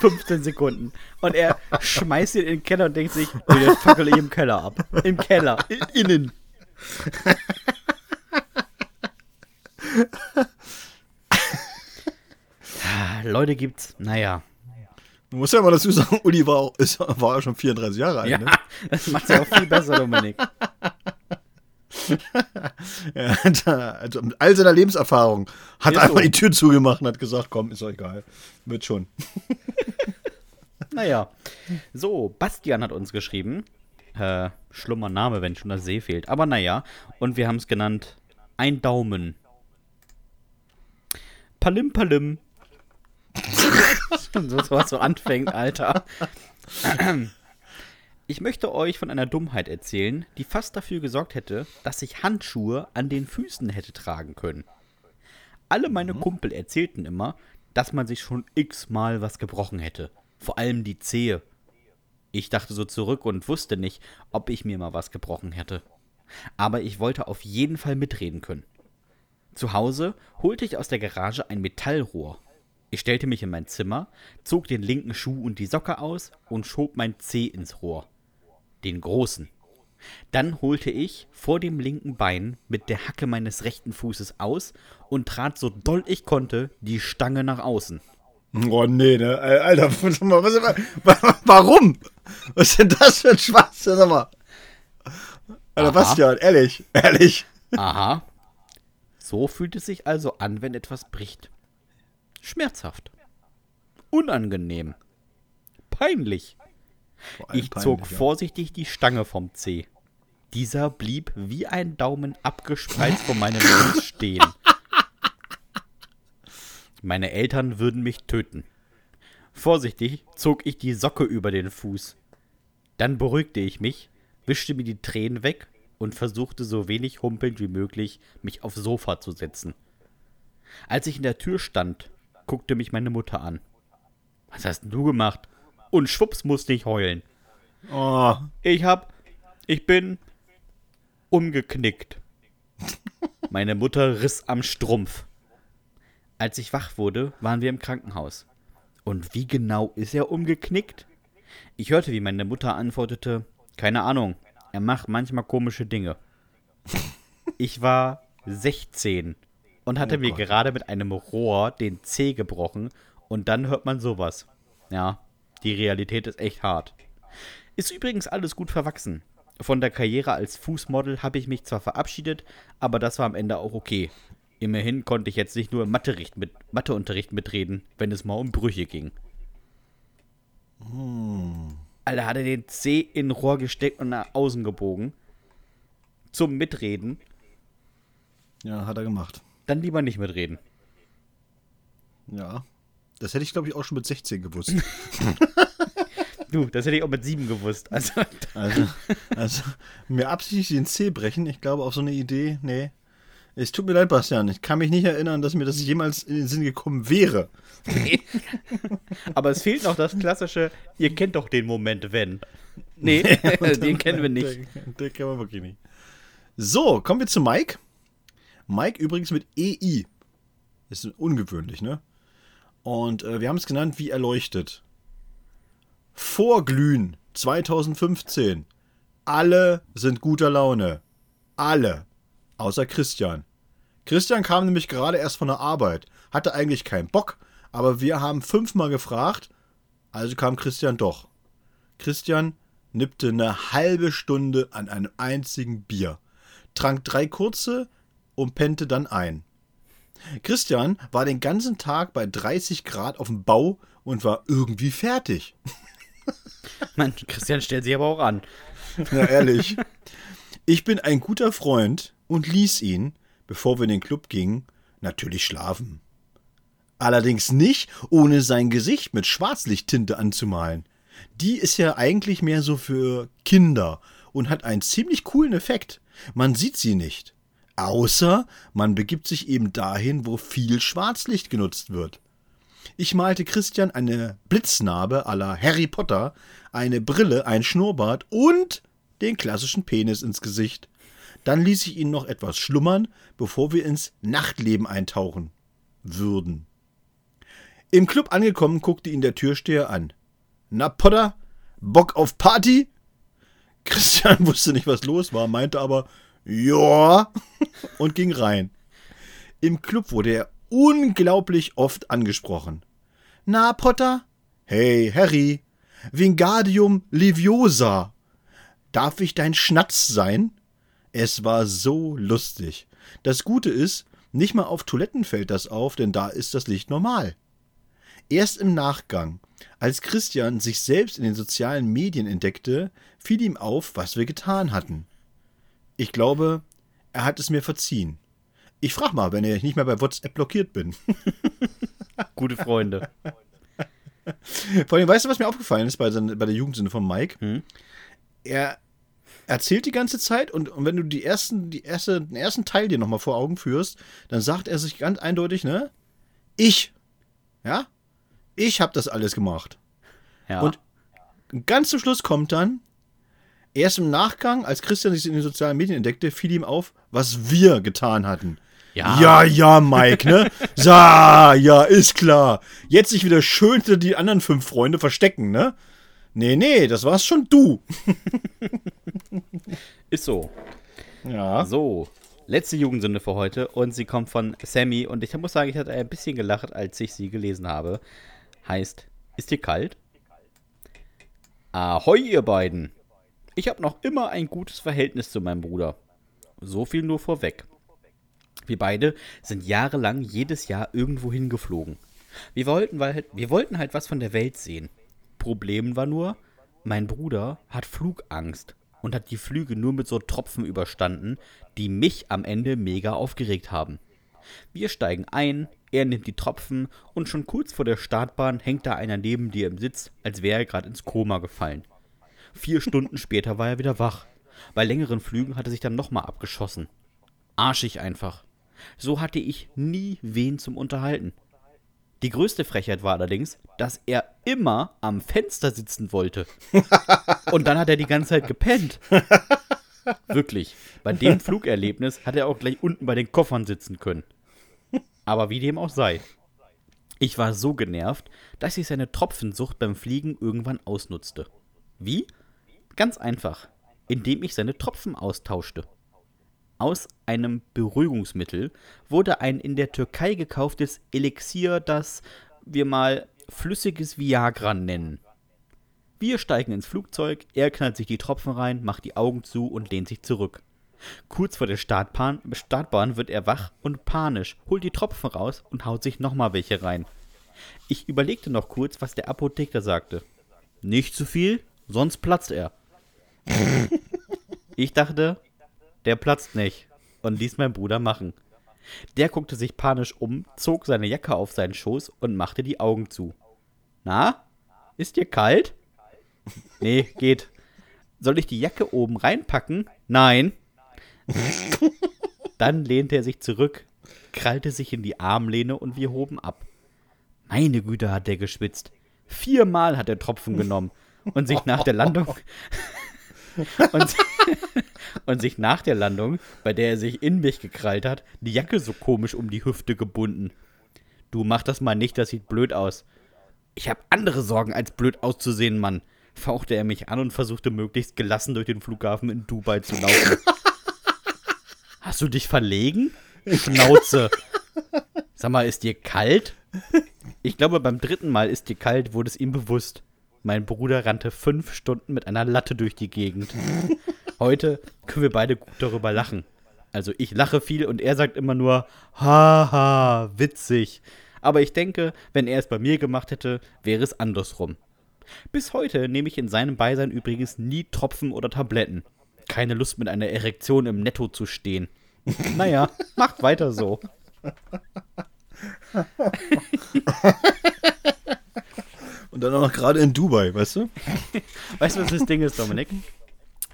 15 Sekunden. Und er schmeißt ihn in den Keller und denkt sich, oh, den fackel ich im Keller ab. Im Keller. In, innen. Ah, Leute gibt's, naja. Du musst ja mal dazu sagen, Uli war, auch, ist, war ja schon 34 Jahre alt. Ja, Ne? das macht's ja auch viel besser, Dominik. Ja, da- also mit all seiner Lebenserfahrung hat Ist er einfach so. die Tür zugemacht und hat gesagt, komm, ist doch egal. Wird schon. Naja. So, Bastian hat uns geschrieben. Äh, schlummer Name, wenn schon das See fehlt. Aber naja. Und wir haben es genannt Ein Daumen. Palim Palim. so was so anfängt, Alter. Ich möchte euch von einer Dummheit erzählen, die fast dafür gesorgt hätte, dass ich Handschuhe an den Füßen hätte tragen können. Alle meine Kumpel erzählten immer, dass man sich schon x-mal was gebrochen hätte. Vor allem die Zehe. Ich dachte so zurück und wusste nicht, ob ich mir mal was gebrochen hätte. Aber ich wollte auf jeden Fall mitreden können. Zu Hause holte ich aus der Garage ein Metallrohr. Ich stellte mich in mein Zimmer, zog den linken Schuh und die Socke aus und schob mein Zeh ins Rohr. Den großen. Dann holte ich vor dem linken Bein mit der Hacke meines rechten Fußes aus und trat so doll ich konnte die Stange nach außen. Oh nee, ne? Alter, was, wa- warum? Was ist denn das für ein Schwachsinn? Sag mal. Alter, Aha. Bastian, ehrlich, ehrlich. Aha. So fühlt es sich also an, wenn etwas bricht. Schmerzhaft. Unangenehm. Peinlich. Ich zog peinlich, ja. vorsichtig die Stange vom Zeh. Dieser blieb wie ein Daumen abgespreizt vor meinem Fuß stehen. Meine Eltern würden mich töten. Vorsichtig zog ich die Socke über den Fuß. Dann beruhigte ich mich, wischte mir die Tränen weg und versuchte so wenig humpelnd wie möglich, mich aufs Sofa zu setzen. Als ich in der Tür stand, guckte mich meine Mutter an. Was hast denn du gemacht? Und schwupps musste ich heulen. Oh, Ich hab. Ich bin umgeknickt. Meine Mutter riss am Strumpf. Als ich wach wurde, waren wir im Krankenhaus. Und wie genau ist er umgeknickt? Ich hörte, wie meine Mutter antwortete, keine Ahnung, er macht manchmal komische Dinge. Ich war 16 und hatte Oh mir Gott. gerade mit einem Rohr den Zeh gebrochen und dann hört man sowas. Ja, die Realität ist echt hart. Ist übrigens alles gut verwachsen. Von der Karriere als Fußmodel habe ich mich zwar verabschiedet, aber das war am Ende auch okay. Immerhin konnte ich jetzt nicht nur im Matheunterricht, mit, Matheunterricht mitreden, wenn es mal um Brüche ging. Alter, hat er den Zeh in Rohr gesteckt und nach außen gebogen. Zum Mitreden. Ja, hat er gemacht. Dann lieber nicht mitreden. Ja. Das hätte ich, glaube ich, auch schon mit 16 gewusst. Du, das hätte ich auch mit sieben gewusst. Also, Also, also mir absichtlich den Zeh brechen, ich glaube, auf so eine Idee, nee. Es tut mir leid, Bastian. Ich kann mich nicht erinnern, dass mir das jemals in den Sinn gekommen wäre. aber es fehlt noch das klassische, ihr kennt doch den Moment, wenn. Nee, den kennen wir nicht. Den, den kennen wir wirklich nicht. So, kommen wir zu Mike. Mike übrigens mit EI. Ist ungewöhnlich, ne? Und äh, wir haben es genannt wie erleuchtet. Vorglühen 2015. Alle sind guter Laune. Alle. Außer Christian. Christian kam nämlich gerade erst von der Arbeit. Hatte eigentlich keinen Bock, aber wir haben fünfmal gefragt, also kam Christian doch. Christian nippte eine halbe Stunde an einem einzigen Bier, trank drei kurze und pennte dann ein. Christian war den ganzen Tag bei 30 Grad auf dem Bau und war irgendwie fertig. Mann, Christian stellt sich aber auch an. Na ehrlich. Ich bin ein guter Freund und ließ ihn, bevor wir in den Club gingen, natürlich schlafen. Allerdings nicht, ohne sein Gesicht mit Schwarzlichttinte anzumalen. Die ist ja eigentlich mehr so für Kinder und hat einen ziemlich coolen Effekt. Man sieht sie nicht. Außer man begibt sich eben dahin, wo viel Schwarzlicht genutzt wird. Ich malte Christian eine Blitznarbe à la Harry Potter, eine Brille, ein Schnurrbart und den klassischen Penis ins Gesicht. Dann ließ ich ihn noch etwas schlummern, bevor wir ins Nachtleben eintauchen würden. Im Club angekommen, guckte ihn der Türsteher an. Na, Potter, Bock auf Party? Christian wusste nicht, was los war, meinte aber, ja, und ging rein. Im Club wurde er unglaublich oft angesprochen. Na, Potter? Hey, Harry, Wingardium Leviosa. Darf ich dein Schnatz sein? Es war so lustig. Das Gute ist, nicht mal auf Toiletten fällt das auf, denn da ist das Licht normal. Erst im Nachgang, als Christian sich selbst in den sozialen Medien entdeckte, fiel ihm auf, was wir getan hatten. Ich glaube, er hat es mir verziehen. Ich frag mal, wenn ich nicht mehr bei WhatsApp blockiert bin. Gute Freunde. Vor allem, weißt du, was mir aufgefallen ist bei, seiner- bei der Jugendsünde von Mike? Hm? Er erzählt die ganze Zeit und, und wenn du die ersten, die erste, den ersten Teil dir nochmal vor Augen führst, dann sagt er sich ganz eindeutig, ne? Ich. Ja? Ich habe das alles gemacht. Ja. Und ganz zum Schluss kommt dann, erst im Nachgang, als Christian sich in den sozialen Medien entdeckte, fiel ihm auf, was wir getan hatten. Ja. ja, ja, Mike, ne? Ja, ja, ist klar. Jetzt sich wieder schön die anderen fünf Freunde verstecken, ne? Nee, nee, das warst schon du. ist so. Ja. So, letzte Jugendsünde für heute und sie kommt von Sammy und ich muss sagen, ich hatte ein bisschen gelacht, als ich sie gelesen habe. Heißt, ist dir kalt? Ahoi, ihr beiden. Ich habe noch immer ein gutes Verhältnis zu meinem Bruder. So viel nur vorweg. Wir beide sind jahrelang jedes Jahr irgendwo hingeflogen. Wir wollten, weil, wir wollten halt was von der Welt sehen. Problem war nur, mein Bruder hat Flugangst und hat die Flüge nur mit so Tropfen überstanden, die mich am Ende mega aufgeregt haben. Wir steigen ein, er nimmt die Tropfen und schon kurz vor der Startbahn hängt da einer neben dir im Sitz, als wäre er gerade ins Koma gefallen. Vier Stunden später war er wieder wach. Bei längeren Flügen hat er sich dann nochmal abgeschossen. Arschig einfach. So hatte ich nie wen zum Unterhalten. Die größte Frechheit war allerdings, dass er immer am Fenster sitzen wollte. Und dann hat er die ganze Zeit gepennt. Wirklich. Bei dem Flugerlebnis hat er auch gleich unten bei den Koffern sitzen können. Aber wie dem auch sei. Ich war so genervt, dass ich seine Tropfensucht beim Fliegen irgendwann ausnutzte. Wie? Ganz einfach, indem ich seine Tropfen austauschte. Aus einem Beruhigungsmittel wurde ein in der Türkei gekauftes Elixier, das wir mal flüssiges Viagra nennen. Wir steigen ins Flugzeug, er knallt sich die Tropfen rein, macht die Augen zu und lehnt sich zurück. Kurz vor der Startbahn, Startbahn wird er wach und panisch, holt die Tropfen raus und haut sich nochmal welche rein. Ich überlegte noch kurz, was der Apotheker sagte. Nicht zu viel, sonst platzt er. ich dachte, der platzt nicht und ließ mein Bruder machen. Der guckte sich panisch um, zog seine Jacke auf seinen Schoß und machte die Augen zu. Na? Ist dir kalt? Nee, geht. Soll ich die Jacke oben reinpacken? Nein. Dann lehnte er sich zurück, krallte sich in die Armlehne und wir hoben ab. Meine Güte, hat der geschwitzt. Viermal hat er Tropfen genommen und sich nach der Landung und, und, sich nach der Landung, bei der er sich in mich gekrallt hat, die Jacke so komisch um die Hüfte gebunden. Du mach das mal nicht, das sieht blöd aus. Ich hab andere Sorgen, als blöd auszusehen, Mann. Fauchte er mich an und versuchte möglichst gelassen durch den Flughafen in Dubai zu laufen. Hast du dich verlegen? Schnauze. Sag mal, ist dir kalt? Ich glaube, beim dritten Mal ist dir kalt, wurde es ihm bewusst. Mein Bruder rannte fünf Stunden mit einer Latte durch die Gegend. Heute können wir beide gut darüber lachen. Also ich lache viel und er sagt immer nur, haha, witzig. Aber ich denke, wenn er es bei mir gemacht hätte, wäre es andersrum. Bis heute nehme ich in seinem Beisein übrigens nie Tropfen oder Tabletten. Keine Lust mit einer Erektion im Netto zu stehen. naja, macht weiter so. Und dann auch noch gerade in Dubai, weißt du? weißt du, was das Ding ist, Dominik?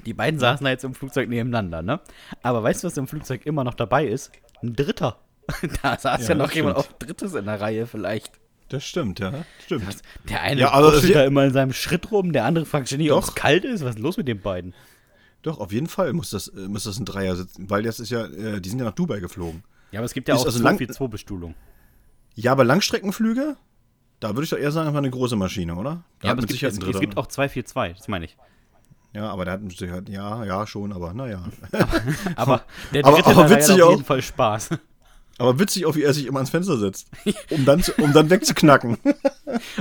Die beiden saßen da jetzt im Flugzeug nebeneinander, ne? Aber weißt du, was im Flugzeug immer noch dabei ist? Ein Dritter. da saß ja, ja noch jemand auf Drittes in der Reihe vielleicht. Das stimmt, ja. Stimmt. Der eine ja, aber steht da immer in seinem Schritt rum, der andere fragt ständig, ob es kalt ist. Was ist los mit den beiden? Doch, auf jeden Fall muss das, äh, muss das ein Dreier sitzen, weil das ist ja, äh, die sind ja nach Dubai geflogen. Ja, aber es gibt ja ist auch also lang 2 Bestuhlung. Ja, aber Langstreckenflüge, da würde ich doch eher sagen, einfach eine große Maschine, oder? Da ja, aber es gibt, es, es gibt auch 242, das meine ich. Ja, aber der hat mit Sicherheit, ja, ja, schon, aber naja. aber, aber der dritte aber, aber witzig auf jeden Fall Spaß. Aber witzig auch, wie er sich immer ans Fenster setzt, um dann, zu, um dann wegzuknacken.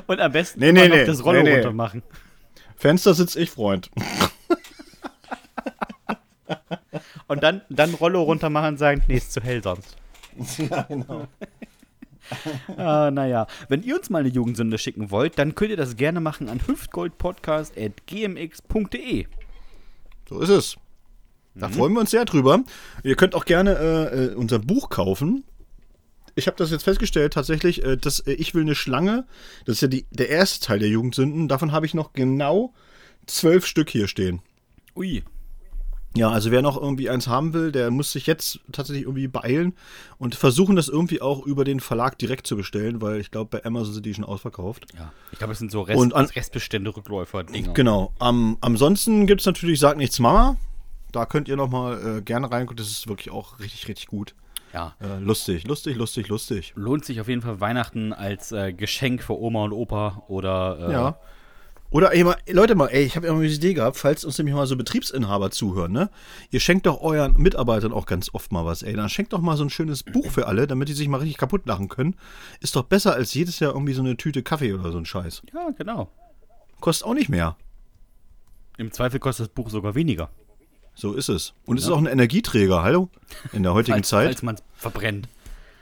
Und am besten nee, nee, nee, das Rollo nee, nee. runter machen. Fenster sitz ich, Freund. Und dann, dann Rollo runter machen und sagen, nee, ist zu hell sonst. Ja, genau. ah, naja, wenn ihr uns mal eine Jugendsünde schicken wollt, dann könnt ihr das gerne machen an hüftgoldpodcast.gmx.de. So ist es. Da mhm. freuen wir uns sehr drüber. Ihr könnt auch gerne äh, äh unser Buch kaufen. Ich habe das jetzt festgestellt, tatsächlich, äh, dass äh, Ich will eine Schlange, das ist ja die, der erste Teil der Jugendsünden, davon habe ich noch genau zwölf Stück hier stehen. Ui. Ja, also wer noch irgendwie eins haben will, der muss sich jetzt tatsächlich irgendwie beeilen und versuchen, das irgendwie auch über den Verlag direkt zu bestellen, weil ich glaube, bei Amazon sind die schon ausverkauft. Ja, ich glaube, es sind so Rest, und an, Restbestände, Rückläufer, Dinger. Genau. Am, ansonsten gibt es natürlich Sag nichts Mama. Da könnt ihr nochmal äh, gerne reingucken. Das ist wirklich auch richtig, richtig gut. Ja. Äh, lustig, lustig, lustig, lustig. Lohnt sich auf jeden Fall Weihnachten als äh, Geschenk für Oma und Opa oder. Äh, ja. Oder ey, mal, Leute mal, ey, ich habe ja mal eine Idee gehabt, falls uns nämlich mal so Betriebsinhaber zuhören, ne? Ihr schenkt doch euren Mitarbeitern auch ganz oft mal was, ey. Dann schenkt doch mal so ein schönes Buch für alle, damit die sich mal richtig kaputt lachen können. Ist doch besser als jedes Jahr irgendwie so eine Tüte Kaffee oder so ein Scheiß. Ja, genau. Kostet auch nicht mehr. Im Zweifel kostet das Buch sogar weniger. So ist es. Und ja. es ist auch ein Energieträger, hallo? In der heutigen falls, Zeit. Falls man es verbrennt.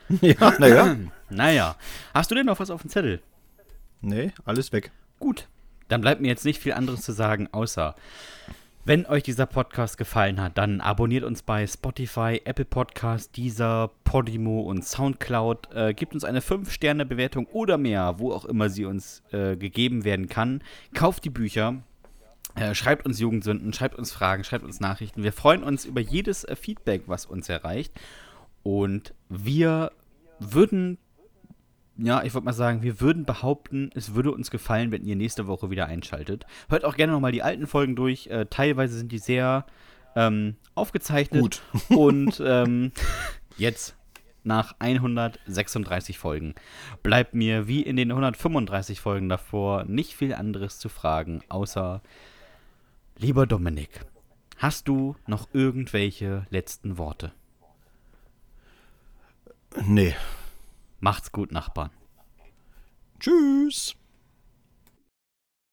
ja, naja. naja. Hast du denn noch was auf dem Zettel? Nee, alles weg. Gut. Dann bleibt mir jetzt nicht viel anderes zu sagen, außer wenn euch dieser Podcast gefallen hat, dann abonniert uns bei Spotify, Apple Podcast, Deezer, Podimo und Soundcloud. Äh, gebt uns eine 5-Sterne-Bewertung oder mehr, wo auch immer sie uns äh, gegeben werden kann. Kauft die Bücher. Äh, schreibt uns Jugendsünden, schreibt uns Fragen, schreibt uns Nachrichten. Wir freuen uns über jedes äh, Feedback, was uns erreicht. Und wir würden ja, ich würde mal sagen, wir würden behaupten, es würde uns gefallen, wenn ihr nächste Woche wieder einschaltet. Hört auch gerne nochmal die alten Folgen durch. Äh, teilweise sind die sehr ähm, aufgezeichnet. Gut. Und ähm, jetzt, nach 136 Folgen, bleibt mir wie in den 135 Folgen davor nicht viel anderes zu fragen, außer, lieber Dominik, hast du noch irgendwelche letzten Worte? Nee. Macht's gut, Nachbarn. Tschüss.